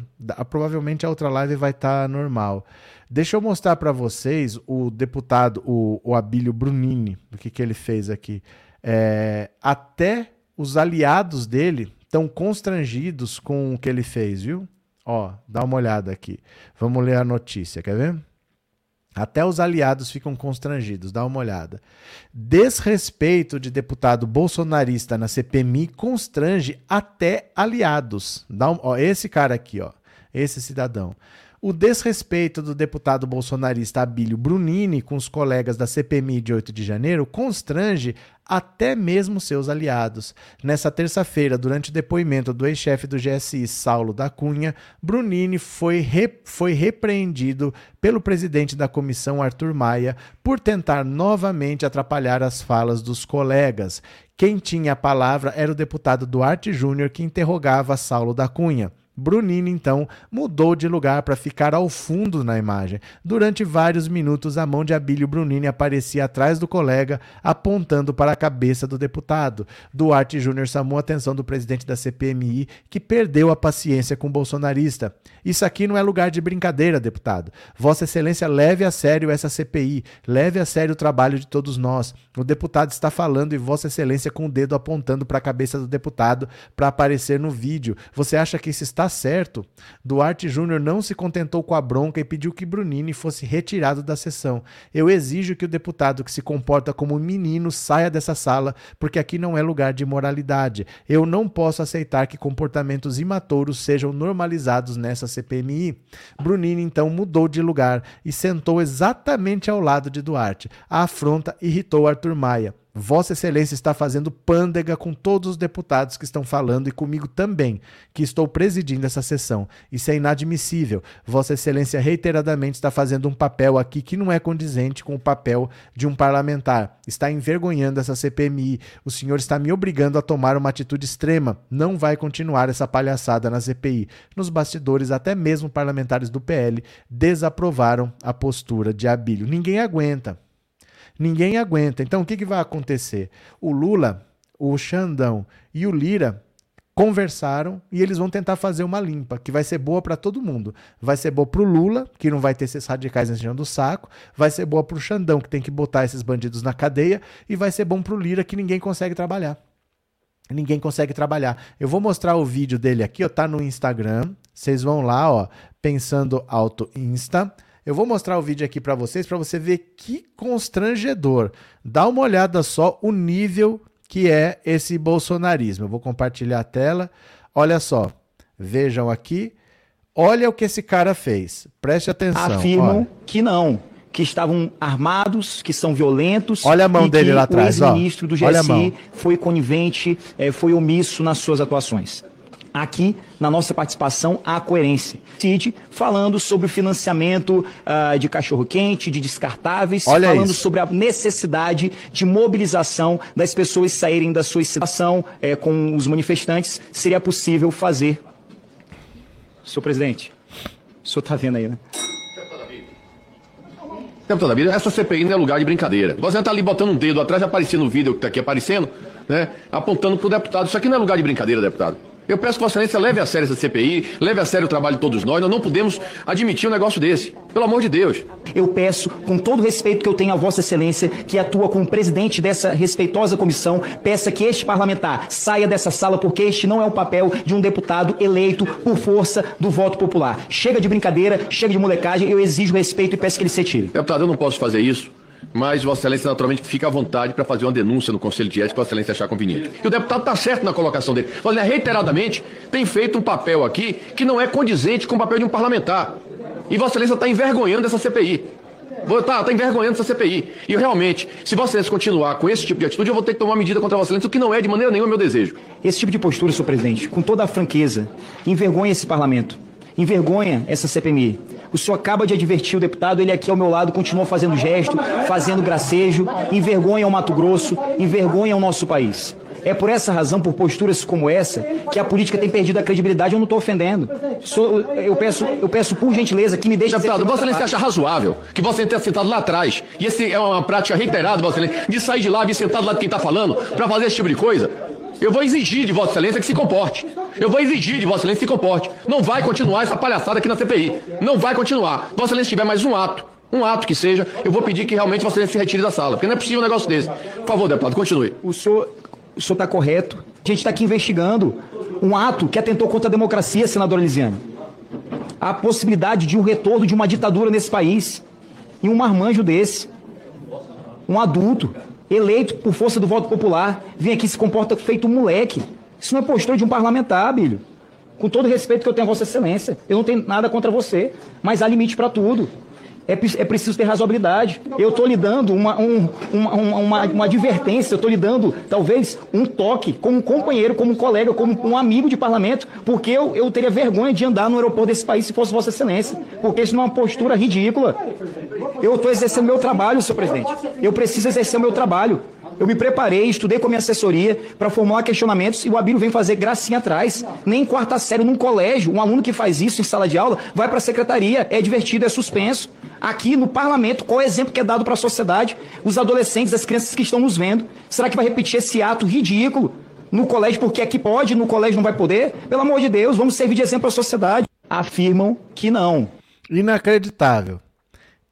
Provavelmente a outra live vai estar tá normal. Deixa eu mostrar para vocês o deputado, o, o Abílio Brunini, o que, que ele fez aqui. É, até os aliados dele estão constrangidos com o que ele fez, viu? Ó, dá uma olhada aqui. Vamos ler a notícia, quer ver? Até os aliados ficam constrangidos, dá uma olhada. Desrespeito de deputado bolsonarista na CPMI constrange até aliados. Dá um, ó, esse cara aqui, ó, esse cidadão. O desrespeito do deputado bolsonarista Abílio Brunini com os colegas da CPMI de 8 de janeiro constrange até mesmo seus aliados. Nessa terça-feira, durante o depoimento do ex-chefe do GSI, Saulo da Cunha, Brunini foi, re foi repreendido pelo presidente da comissão, Arthur Maia, por tentar novamente atrapalhar as falas dos colegas. Quem tinha a palavra era o deputado Duarte Júnior, que interrogava Saulo da Cunha. Brunini, então, mudou de lugar para ficar ao fundo na imagem. Durante vários minutos, a mão de Abílio Brunini aparecia atrás do colega, apontando para a cabeça do deputado. Duarte Júnior chamou a atenção do presidente da CPMI, que perdeu a paciência com o bolsonarista. Isso aqui não é lugar de brincadeira, deputado. Vossa Excelência leve a sério essa CPI, leve a sério o trabalho de todos nós. O deputado está falando e Vossa Excelência com o dedo apontando para a cabeça do deputado para aparecer no vídeo. Você acha que isso está certo. Duarte Júnior não se contentou com a bronca e pediu que Brunini fosse retirado da sessão. Eu exijo que o deputado que se comporta como menino saia dessa sala, porque aqui não é lugar de moralidade. Eu não posso aceitar que comportamentos imatouros sejam normalizados nessa CPMI. Brunini então mudou de lugar e sentou exatamente ao lado de Duarte. A afronta irritou Arthur Maia. Vossa Excelência está fazendo pândega com todos os deputados que estão falando e comigo também, que estou presidindo essa sessão. Isso é inadmissível. Vossa Excelência reiteradamente está fazendo um papel aqui que não é condizente com o papel de um parlamentar. Está envergonhando essa CPMI. O senhor está me obrigando a tomar uma atitude extrema. Não vai continuar essa palhaçada na CPI. Nos bastidores, até mesmo parlamentares do PL desaprovaram a postura de Abílio. Ninguém aguenta. Ninguém aguenta. Então, o que, que vai acontecer? O Lula, o Xandão e o Lira conversaram e eles vão tentar fazer uma limpa, que vai ser boa para todo mundo. Vai ser boa para o Lula, que não vai ter esses radicais enchendo o saco, vai ser boa para o Xandão, que tem que botar esses bandidos na cadeia, e vai ser bom para o Lira, que ninguém consegue trabalhar. Ninguém consegue trabalhar. Eu vou mostrar o vídeo dele aqui, ó, tá no Instagram. Vocês vão lá, ó, pensando alto Insta. Eu vou mostrar o vídeo aqui para vocês, para você ver que constrangedor. Dá uma olhada só o nível que é esse bolsonarismo. Eu vou compartilhar a tela. Olha só, vejam aqui. Olha o que esse cara fez. Preste atenção. Afirmam olha. que não, que estavam armados, que são violentos. Olha a mão dele lá atrás. O ex-ministro do GSI foi conivente, eh, foi omisso nas suas atuações. Aqui, na nossa participação, há coerência. Cid falando sobre o financiamento ah, de cachorro-quente, de descartáveis, Olha falando isso. sobre a necessidade de mobilização das pessoas saírem da sua situação eh, com os manifestantes. Seria possível fazer. Senhor presidente, o senhor está vendo aí, né? Deputado Abílio, essa CPI não é lugar de brincadeira. Você está ali botando um dedo atrás, aparecendo no vídeo que está aqui aparecendo, né? Apontando para o deputado. Isso aqui não é lugar de brincadeira, deputado. Eu peço que Vossa Excelência leve a sério essa CPI, leve a sério o trabalho de todos nós. Nós não podemos admitir um negócio desse. Pelo amor de Deus. Eu peço, com todo o respeito que eu tenho a Vossa Excelência, que atua como presidente dessa respeitosa comissão, peça que este parlamentar saia dessa sala, porque este não é o papel de um deputado eleito por força do voto popular. Chega de brincadeira, chega de molecagem, eu exijo respeito e peço que ele se retire. Deputado, eu não posso fazer isso. Mas Vossa Excelência naturalmente fica à vontade para fazer uma denúncia no Conselho de Ética Vossa Excelência achar conveniente. E o deputado está certo na colocação dele. Vossa Excelência reiteradamente tem feito um papel aqui que não é condizente com o papel de um parlamentar. E Vossa Excelência está envergonhando essa CPI. Vou- Tá, tá envergonhando essa CPI. E realmente, se Vossa Excelência continuar com esse tipo de atitude, eu vou ter que tomar medida contra Vossa Excelência, o que não é de maneira nenhuma meu desejo. Esse tipo de postura, senhor presidente, com toda a franqueza, envergonha esse parlamento, envergonha essa CPMI. O senhor acaba de advertir o deputado, ele aqui ao meu lado continua fazendo gesto, fazendo gracejo, envergonha o Mato Grosso, envergonha o nosso país. É por essa razão, por posturas como essa, que a política tem perdido a credibilidade. Eu não estou ofendendo. Sou- eu, peço, eu peço, por gentileza, que me deixe Deputado, Vossa Excelência acha razoável que Excelência tenha sentado lá atrás, e esse é uma prática reiterada, Vossa Excelência, de sair de lá, vir sentado lá de quem está falando, para fazer esse tipo de coisa? Eu vou exigir de Vossa Excelência que se comporte. Eu vou exigir de Vossa Excelência que se comporte. Não vai continuar essa palhaçada aqui na CPI. Não vai continuar. Vossa Excelência tiver mais um ato, um ato que seja, eu vou pedir que realmente Vossa Excelência se retire da sala, porque não é possível um negócio desse. Por favor, deputado, continue. O senhor está correto. A gente está aqui investigando um ato que atentou contra a democracia, senador Elisiane. A possibilidade de um retorno de uma ditadura nesse país. E um marmanjo desse, um adulto, eleito por força do voto popular, vem aqui e se comporta feito um moleque. Isso não é postura de um parlamentar, Bílio. Com todo o respeito que eu tenho a Vossa Excelência. Eu não tenho nada contra você, mas há limite para tudo. É, é preciso ter razoabilidade. Eu estou lhe dando uma, um- uma, uma, uma advertência, eu estou lhe dando, talvez, um toque como um companheiro, como um colega, como um amigo de parlamento, porque eu, eu teria vergonha de andar no aeroporto desse país se fosse Vossa Excelência, porque isso não é uma postura ridícula. Eu estou exercendo meu trabalho, senhor presidente. Eu preciso exercer o meu trabalho. Eu me preparei, estudei com a minha assessoria para formular questionamentos e o Abílio vem fazer gracinha atrás. Nem em quarta série, num colégio, um aluno que faz isso em sala de aula vai para a secretaria, é divertido, é suspenso. Aqui no parlamento, qual é o exemplo que é dado para a sociedade? Os adolescentes, as crianças que estão nos vendo. Será que vai repetir esse ato ridículo no colégio porque aqui pode, no colégio não vai poder? Pelo amor de Deus, vamos servir de exemplo a sociedade. Afirmam que não. Inacreditável.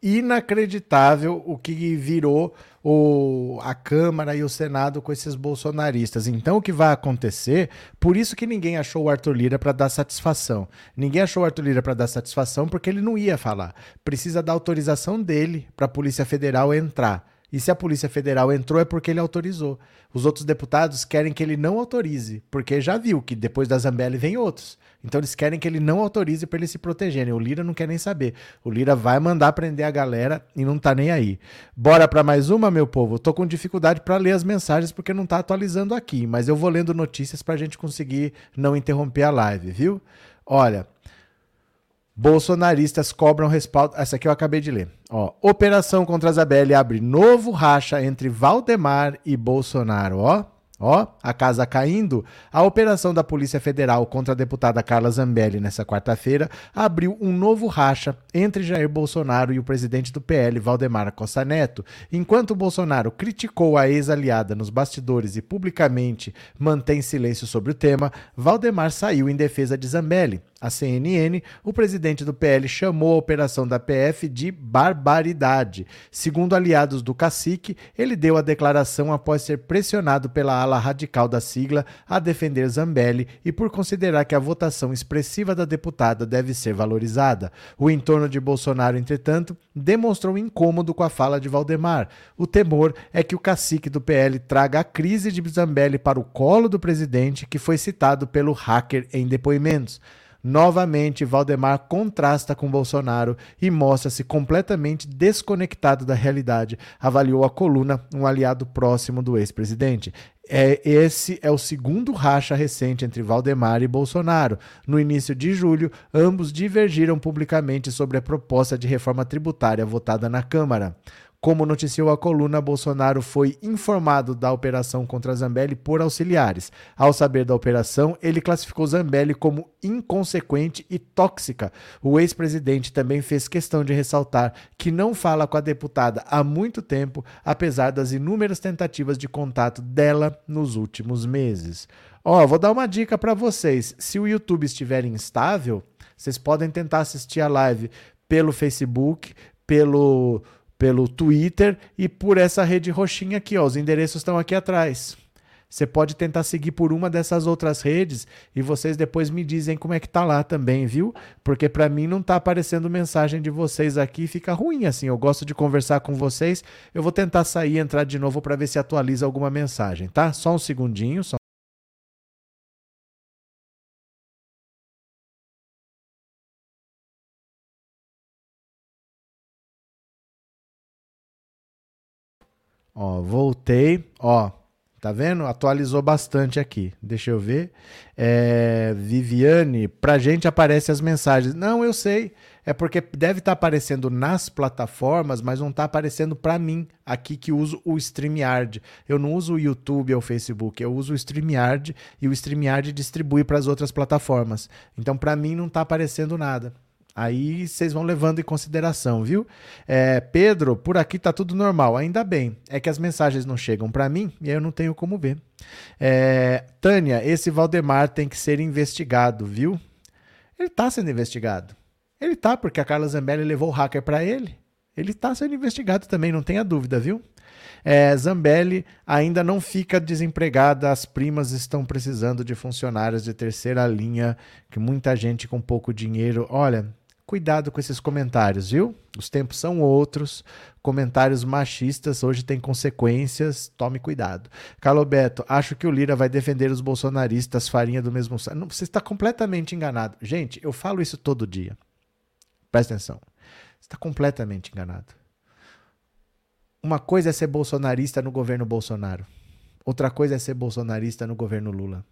Inacreditável o que virou o, a Câmara e o Senado com esses bolsonaristas. Então, o que vai acontecer? Por isso que ninguém achou o Arthur Lira para dar satisfação. Ninguém achou o Arthur Lira para dar satisfação porque ele não ia falar. Precisa da autorização dele para a Polícia Federal entrar. E se a Polícia Federal entrou é porque ele autorizou. Os outros deputados querem que ele não autorize, porque já viu que depois da Zambelli vem outros. Então eles querem que ele não autorize para eles se protegerem. O Lira não quer nem saber. O Lira vai mandar prender a galera e não tá nem aí. Bora para mais uma, meu povo. Tô com dificuldade para ler as mensagens porque não tá atualizando aqui, mas eu vou lendo notícias pra gente conseguir não interromper a live, viu? Olha, Bolsonaristas cobram respaldo. Essa aqui eu acabei de ler. Ó, Operação contra a Zabelle abre novo racha entre Valdemar e Bolsonaro. Ó, ó, a casa caindo. A operação da Polícia Federal contra a deputada Carla Zambelli nessa quarta-feira abriu um novo racha entre Jair Bolsonaro e o presidente do PL, Valdemar Costa Neto. Enquanto Bolsonaro criticou a ex-aliada nos bastidores e publicamente mantém silêncio sobre o tema, Valdemar saiu em defesa de Zambelli. A CNN, o presidente do PL chamou a operação da PF de barbaridade. Segundo aliados do cacique, ele deu a declaração após ser pressionado pela ala radical da sigla a defender Zambelli e por considerar que a votação expressiva da deputada deve ser valorizada. O entorno de Bolsonaro, entretanto, demonstrou incômodo com a fala de Valdemar. O temor é que o cacique do PL traga a crise de Zambelli para o colo do presidente, que foi citado pelo hacker em depoimentos. Novamente, Valdemar contrasta com Bolsonaro e mostra-se completamente desconectado da realidade, avaliou a coluna, um aliado próximo do ex-presidente. É, esse é o segundo racha recente entre Valdemar e Bolsonaro. No início de julho, ambos divergiram publicamente sobre a proposta de reforma tributária votada na Câmara. Como noticiou a coluna, Bolsonaro foi informado da operação contra Zambelli por auxiliares. Ao saber da operação, ele classificou Zambelli como inconsequente e tóxica. O ex-presidente também fez questão de ressaltar que não fala com a deputada há muito tempo, apesar das inúmeras tentativas de contato dela nos últimos meses. Ó, vou dar uma dica para vocês. Se o YouTube estiver instável, vocês podem tentar assistir a live pelo Facebook, pelo pelo Twitter e por essa rede roxinha aqui, ó. Os endereços estão aqui atrás. Você pode tentar seguir por uma dessas outras redes e vocês depois me dizem como é que tá lá também, viu? Porque para mim não tá aparecendo mensagem de vocês aqui, fica ruim assim. Eu gosto de conversar com vocês. Eu vou tentar sair e entrar de novo para ver se atualiza alguma mensagem, tá? Só um segundinho, só Ó, voltei, ó, tá vendo? Atualizou bastante aqui. Deixa eu ver. É, Viviane, pra gente aparece as mensagens. Não, eu sei. É porque deve estar tá aparecendo nas plataformas, mas não está aparecendo para mim aqui que uso o StreamYard. Eu não uso o YouTube ou o Facebook, eu uso o StreamYard e o StreamYard distribui para as outras plataformas. Então para mim não está aparecendo nada. Aí vocês vão levando em consideração, viu? É, Pedro, por aqui tá tudo normal, ainda bem. É que as mensagens não chegam para mim e eu não tenho como ver. É, Tânia, esse Valdemar tem que ser investigado, viu? Ele tá sendo investigado. Ele tá, porque a Carla Zambelli levou o hacker para ele. Ele tá sendo investigado também, não tenha dúvida, viu? É, Zambelli ainda não fica desempregada, as primas estão precisando de funcionários de terceira linha, que muita gente com pouco dinheiro. Olha, Cuidado com esses comentários, viu? Os tempos são outros. Comentários machistas hoje têm consequências. Tome cuidado. Calobeto, acho que o Lira vai defender os bolsonaristas, farinha do mesmo saco. Você está completamente enganado. Gente, eu falo isso todo dia. Presta atenção. Você está completamente enganado. Uma coisa é ser bolsonarista no governo Bolsonaro. Outra coisa é ser bolsonarista no governo Lula.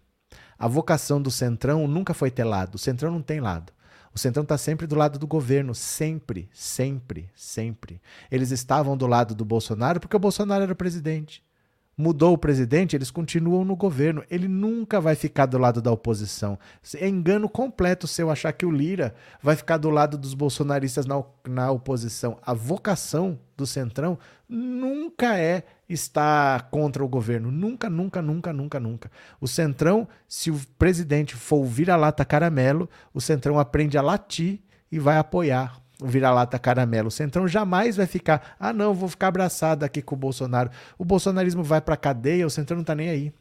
A vocação do Centrão nunca foi ter lado. O Centrão não tem lado. O Centrão está sempre do lado do governo, sempre, sempre, sempre. Eles estavam do lado do Bolsonaro porque o Bolsonaro era o presidente mudou o presidente, eles continuam no governo. Ele nunca vai ficar do lado da oposição. É engano completo se eu achar que o Lira vai ficar do lado dos bolsonaristas na, na oposição. A vocação do Centrão nunca é estar contra o governo. Nunca, nunca, nunca, nunca, nunca. O Centrão, se o presidente for vira-lata caramelo, o Centrão aprende a latir e vai apoiar o vira-lata caramelo. O Centrão jamais vai ficar, ah não, vou ficar abraçado aqui com o Bolsonaro. O bolsonarismo vai para cadeia, o Centrão não tá nem aí.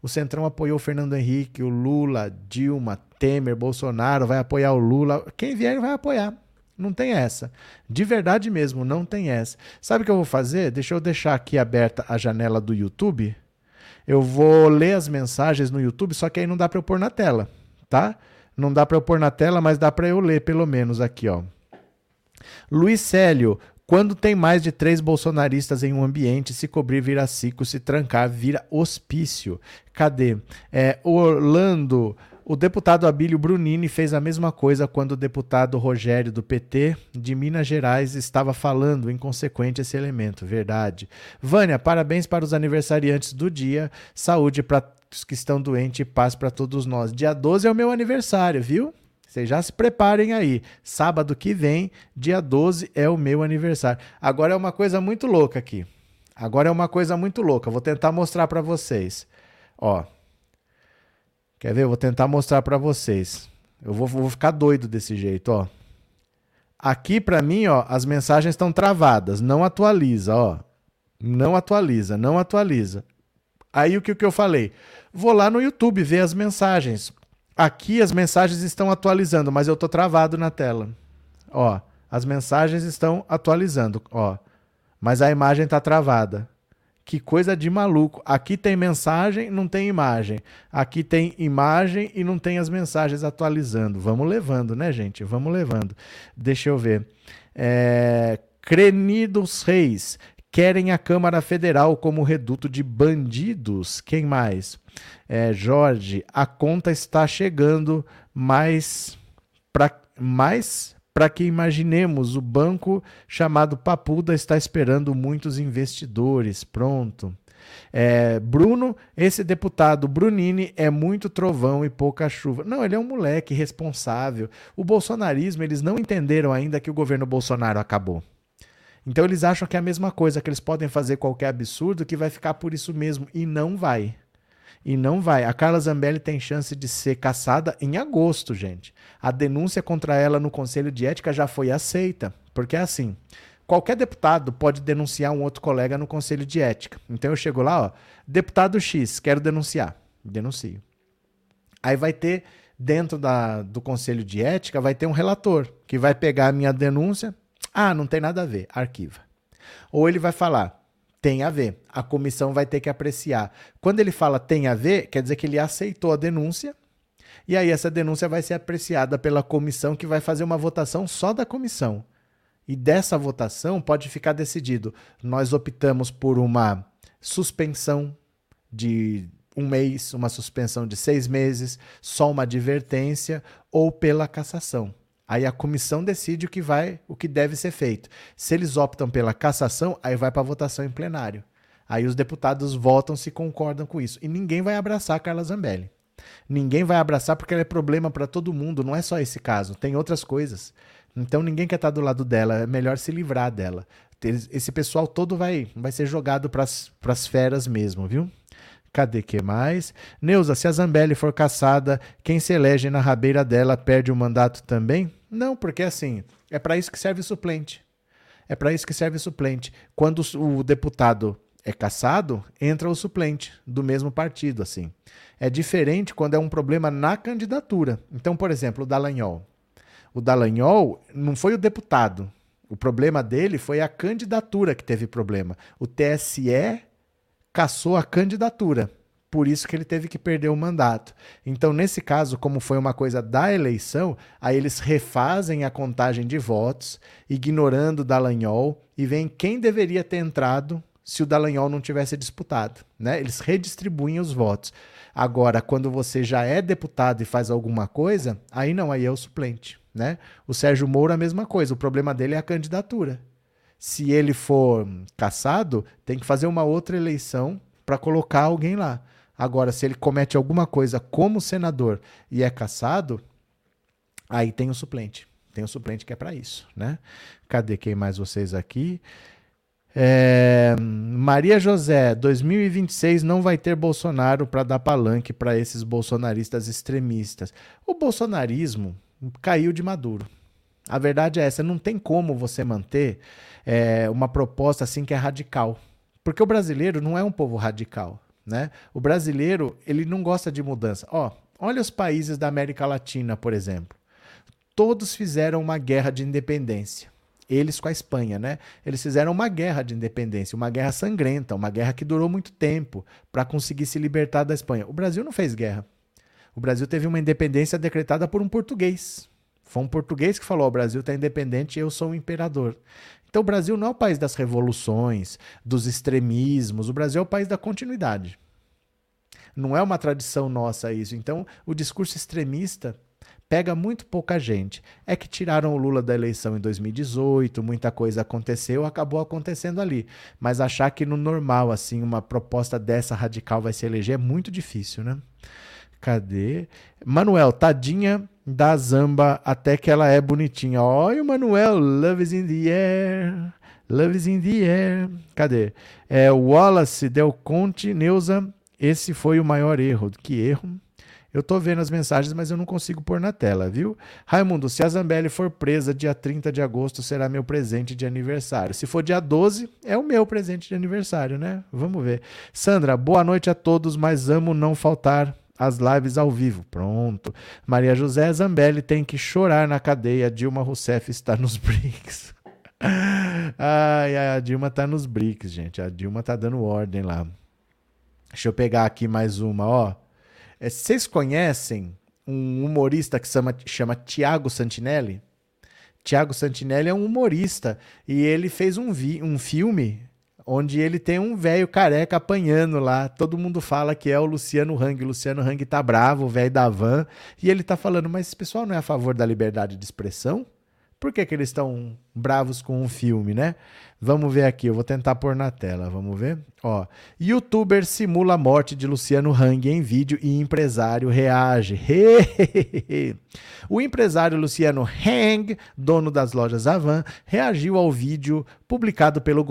O Centrão apoiou o Fernando Henrique, o Lula, Dilma, Temer, Bolsonaro, vai apoiar o Lula. Quem vier vai apoiar. Não tem essa. De verdade mesmo, não tem essa. Sabe o que eu vou fazer? Deixa eu deixar aqui aberta a janela do YouTube. Eu vou ler as mensagens no YouTube, só que aí não dá para eu pôr na tela, tá? Não dá para eu pôr na tela, mas dá para eu ler pelo menos aqui, ó. Luiz Célio, quando tem mais de três bolsonaristas em um ambiente, se cobrir vira ciclo, se trancar vira hospício. Cadê? É, Orlando, o deputado Abílio Brunini fez a mesma coisa quando o deputado Rogério do PT de Minas Gerais estava falando inconsequente esse elemento. Verdade. Vânia, parabéns para os aniversariantes do dia. Saúde para os que estão doentes e paz para todos nós. Dia 12 é o meu aniversário, viu? Vocês já se preparem aí. Sábado que vem, dia 12, é o meu aniversário. Agora é uma coisa muito louca aqui. Agora é uma coisa muito louca. Vou tentar mostrar para vocês. Ó. Quer ver? Vou tentar mostrar para vocês. Eu vou, vou ficar doido desse jeito, ó. Aqui para mim, ó, as mensagens estão travadas, não atualiza, ó. Não atualiza, não atualiza. Aí o que, o que eu falei? Vou lá no YouTube ver as mensagens. Aqui as mensagens estão atualizando, mas eu estou travado na tela. Ó, as mensagens estão atualizando, ó. Mas a imagem está travada. Que coisa de maluco. Aqui tem mensagem, não tem imagem. Aqui tem imagem e não tem as mensagens atualizando. Vamos levando, né, gente? Vamos levando. Deixa eu ver. É... Crenidos Reis. Querem a Câmara Federal como reduto de bandidos. Quem mais? É, Jorge, a conta está chegando, mas para mais para que imaginemos, o banco chamado Papuda está esperando muitos investidores. Pronto. É, Bruno, esse deputado Brunini é muito trovão e pouca chuva. Não, ele é um moleque responsável. O bolsonarismo, eles não entenderam ainda que o governo Bolsonaro acabou. Então eles acham que é a mesma coisa, que eles podem fazer qualquer absurdo que vai ficar por isso mesmo. E não vai. E não vai. A Carla Zambelli tem chance de ser caçada em agosto, gente. A denúncia contra ela no Conselho de Ética já foi aceita. Porque é assim: qualquer deputado pode denunciar um outro colega no Conselho de Ética. Então eu chego lá, ó, deputado X, quero denunciar. Denuncio. Aí vai ter, dentro da, do Conselho de Ética, vai ter um relator que vai pegar a minha denúncia. Ah, não tem nada a ver, arquiva. Ou ele vai falar, tem a ver. A comissão vai ter que apreciar. Quando ele fala tem a ver, quer dizer que ele aceitou a denúncia. E aí essa denúncia vai ser apreciada pela comissão que vai fazer uma votação só da comissão. E dessa votação pode ficar decidido. Nós optamos por uma suspensão de um mês, uma suspensão de seis meses, só uma advertência ou pela cassação. Aí a comissão decide o que vai, o que deve ser feito. Se eles optam pela cassação, aí vai para votação em plenário. Aí os deputados votam se concordam com isso. E ninguém vai abraçar a Carla Zambelli. Ninguém vai abraçar porque ela é problema para todo mundo, não é só esse caso, tem outras coisas. Então ninguém quer estar do lado dela, é melhor se livrar dela. Esse pessoal todo vai, vai ser jogado para as feras mesmo, viu? Cadê que mais? Neuza, se a Zambelli for caçada, quem se elege na rabeira dela perde o mandato também? Não, porque assim, é para isso que serve o suplente. É para isso que serve o suplente. Quando o deputado é caçado, entra o suplente do mesmo partido, assim. É diferente quando é um problema na candidatura. Então, por exemplo, o Dallagnol. O Dallagnol não foi o deputado. O problema dele foi a candidatura que teve problema. O TSE caçou a candidatura. Por isso que ele teve que perder o mandato. Então, nesse caso, como foi uma coisa da eleição, aí eles refazem a contagem de votos, ignorando Dallagnol, e vem quem deveria ter entrado se o Dallagnol não tivesse disputado. Né? Eles redistribuem os votos. Agora, quando você já é deputado e faz alguma coisa, aí não, aí é o suplente. Né? O Sérgio Moro, a mesma coisa. O problema dele é a candidatura. Se ele for caçado, tem que fazer uma outra eleição para colocar alguém lá. Agora, se ele comete alguma coisa como senador e é caçado, aí tem o suplente. Tem o suplente que é para isso, né? Cadê quem mais vocês aqui? É, Maria José, 2026 não vai ter Bolsonaro para dar palanque para esses bolsonaristas extremistas. O bolsonarismo caiu de maduro. A verdade é essa, não tem como você manter é, uma proposta assim que é radical. Porque o brasileiro não é um povo radical. Né? O brasileiro ele não gosta de mudança. Ó, olha os países da América Latina, por exemplo. Todos fizeram uma guerra de independência. Eles com a Espanha, né? Eles fizeram uma guerra de independência, uma guerra sangrenta, uma guerra que durou muito tempo para conseguir se libertar da Espanha. O Brasil não fez guerra. O Brasil teve uma independência decretada por um português. Foi um português que falou: o Brasil está independente e eu sou o imperador. Então o Brasil não é o país das revoluções, dos extremismos, o Brasil é o país da continuidade. Não é uma tradição nossa isso. Então o discurso extremista pega muito pouca gente. É que tiraram o Lula da eleição em 2018, muita coisa aconteceu, acabou acontecendo ali. Mas achar que no normal, assim, uma proposta dessa radical vai se eleger é muito difícil, né? Cadê? Manuel, tadinha da Zamba, até que ela é bonitinha. Olha o Manuel, love is in the air. Love is in the air. Cadê? É, Wallace Del Conte, Neuza, esse foi o maior erro. Que erro? Eu tô vendo as mensagens, mas eu não consigo pôr na tela, viu? Raimundo, se a Zambelli for presa dia 30 de agosto, será meu presente de aniversário. Se for dia 12, é o meu presente de aniversário, né? Vamos ver. Sandra, boa noite a todos, mas amo não faltar as lives ao vivo. Pronto. Maria José Zambelli tem que chorar na cadeia. Dilma Rousseff está nos BRICS. Ai, a Dilma tá nos BRICS, gente. A Dilma tá dando ordem lá. Deixa eu pegar aqui mais uma, ó. É, vocês conhecem um humorista que chama, chama Tiago Santinelli? Tiago Santinelli é um humorista e ele fez um, vi, um filme onde ele tem um velho careca apanhando lá. Todo mundo fala que é o Luciano Hang. O Luciano Hang tá bravo, o velho da van, e ele tá falando, mas esse pessoal não é a favor da liberdade de expressão? Por que, que eles estão bravos com um filme, né? Vamos ver aqui, eu vou tentar pôr na tela, vamos ver? Ó, youtuber simula a morte de Luciano Hang em vídeo e empresário reage. o empresário Luciano Hang, dono das lojas Avan, reagiu ao vídeo publicado pelo,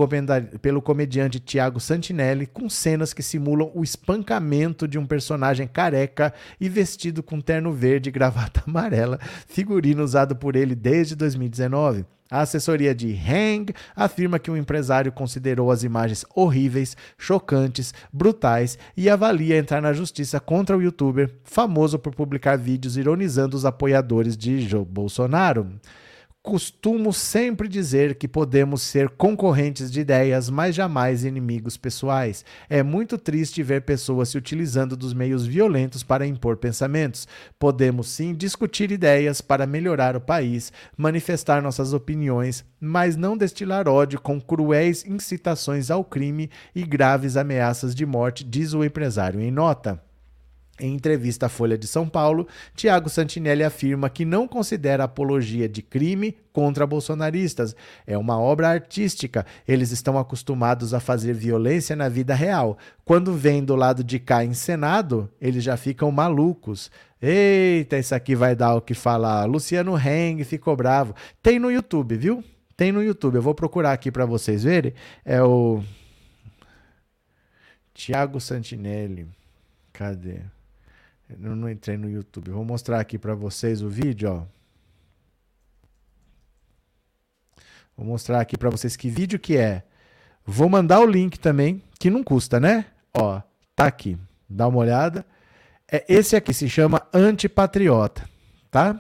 pelo comediante Tiago Santinelli com cenas que simulam o espancamento de um personagem careca e vestido com terno verde e gravata amarela, figurino usado por ele desde 2019. A assessoria de Hang afirma que o empresário considerou as imagens horríveis, chocantes, brutais e avalia entrar na justiça contra o youtuber, famoso por publicar vídeos ironizando os apoiadores de Joe Bolsonaro costumo sempre dizer que podemos ser concorrentes de ideias, mas jamais inimigos pessoais. É muito triste ver pessoas se utilizando dos meios violentos para impor pensamentos. Podemos sim discutir ideias para melhorar o país, manifestar nossas opiniões, mas não destilar ódio com cruéis incitações ao crime e graves ameaças de morte, diz o empresário em nota. Em entrevista à Folha de São Paulo, Tiago Santinelli afirma que não considera apologia de crime contra bolsonaristas. É uma obra artística. Eles estão acostumados a fazer violência na vida real. Quando vem do lado de cá encenado, eles já ficam malucos. Eita, isso aqui vai dar o que falar. Luciano Heng ficou bravo. Tem no YouTube, viu? Tem no YouTube. Eu vou procurar aqui para vocês verem. É o Tiago Santinelli. Cadê? Eu não entrei no YouTube. Vou mostrar aqui para vocês o vídeo, ó. Vou mostrar aqui para vocês que vídeo que é. Vou mandar o link também, que não custa, né? Ó, tá aqui. Dá uma olhada. É esse aqui se chama Antipatriota, tá?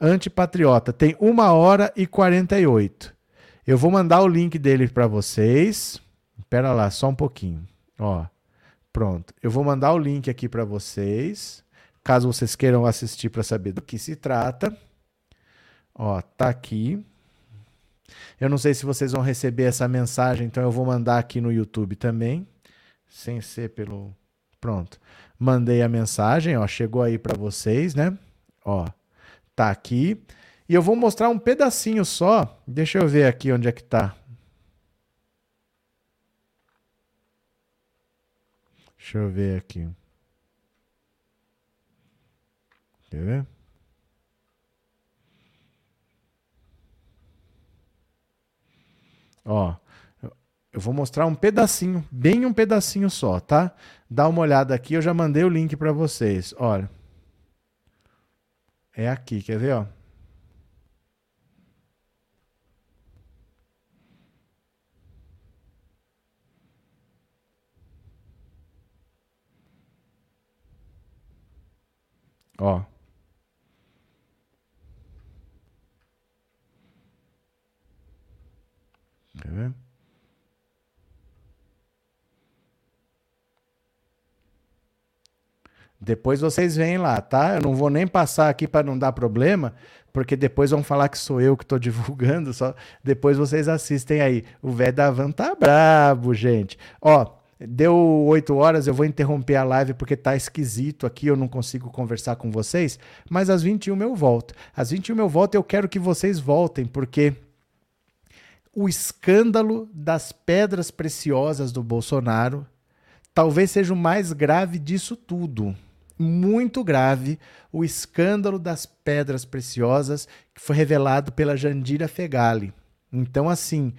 Antipatriota tem uma hora e 48. Eu vou mandar o link dele para vocês. Espera lá, só um pouquinho. Ó. Pronto. Eu vou mandar o link aqui para vocês, caso vocês queiram assistir para saber do que se trata. Ó, tá aqui. Eu não sei se vocês vão receber essa mensagem, então eu vou mandar aqui no YouTube também, sem ser pelo Pronto. Mandei a mensagem, ó, chegou aí para vocês, né? Ó, tá aqui. E eu vou mostrar um pedacinho só. Deixa eu ver aqui onde é que tá. Deixa eu ver aqui. Quer ver? Ó, eu vou mostrar um pedacinho, bem um pedacinho só, tá? Dá uma olhada aqui, eu já mandei o link para vocês. Olha. É aqui, quer ver, ó? Ó. Quer ver? Depois vocês vêm lá, tá? Eu não vou nem passar aqui para não dar problema, porque depois vão falar que sou eu que estou divulgando, só depois vocês assistem aí. O velho da van tá brabo, gente. Ó, Deu 8 horas, eu vou interromper a live porque tá esquisito aqui, eu não consigo conversar com vocês, mas às 21 eu volto. Às 21 eu volto, eu quero que vocês voltem, porque o escândalo das pedras preciosas do Bolsonaro talvez seja o mais grave disso tudo. Muito grave o escândalo das pedras preciosas que foi revelado pela Jandira Fegali. Então, assim,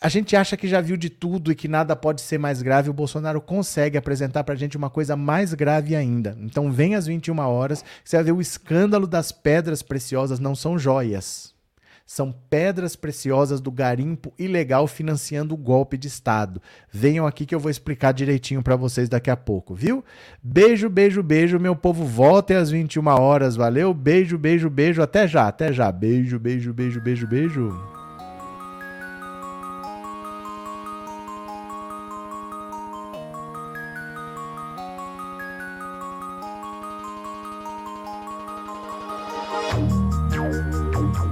a gente acha que já viu de tudo e que nada pode ser mais grave, o Bolsonaro consegue apresentar para a gente uma coisa mais grave ainda. Então vem às 21 horas, você vai ver o escândalo das pedras preciosas, não são joias. São pedras preciosas do garimpo ilegal financiando o golpe de Estado. Venham aqui que eu vou explicar direitinho para vocês daqui a pouco, viu? Beijo, beijo, beijo, meu povo. Voltem às 21 horas, valeu? Beijo, beijo, beijo. Até já, até já. Beijo, beijo, beijo, beijo, beijo.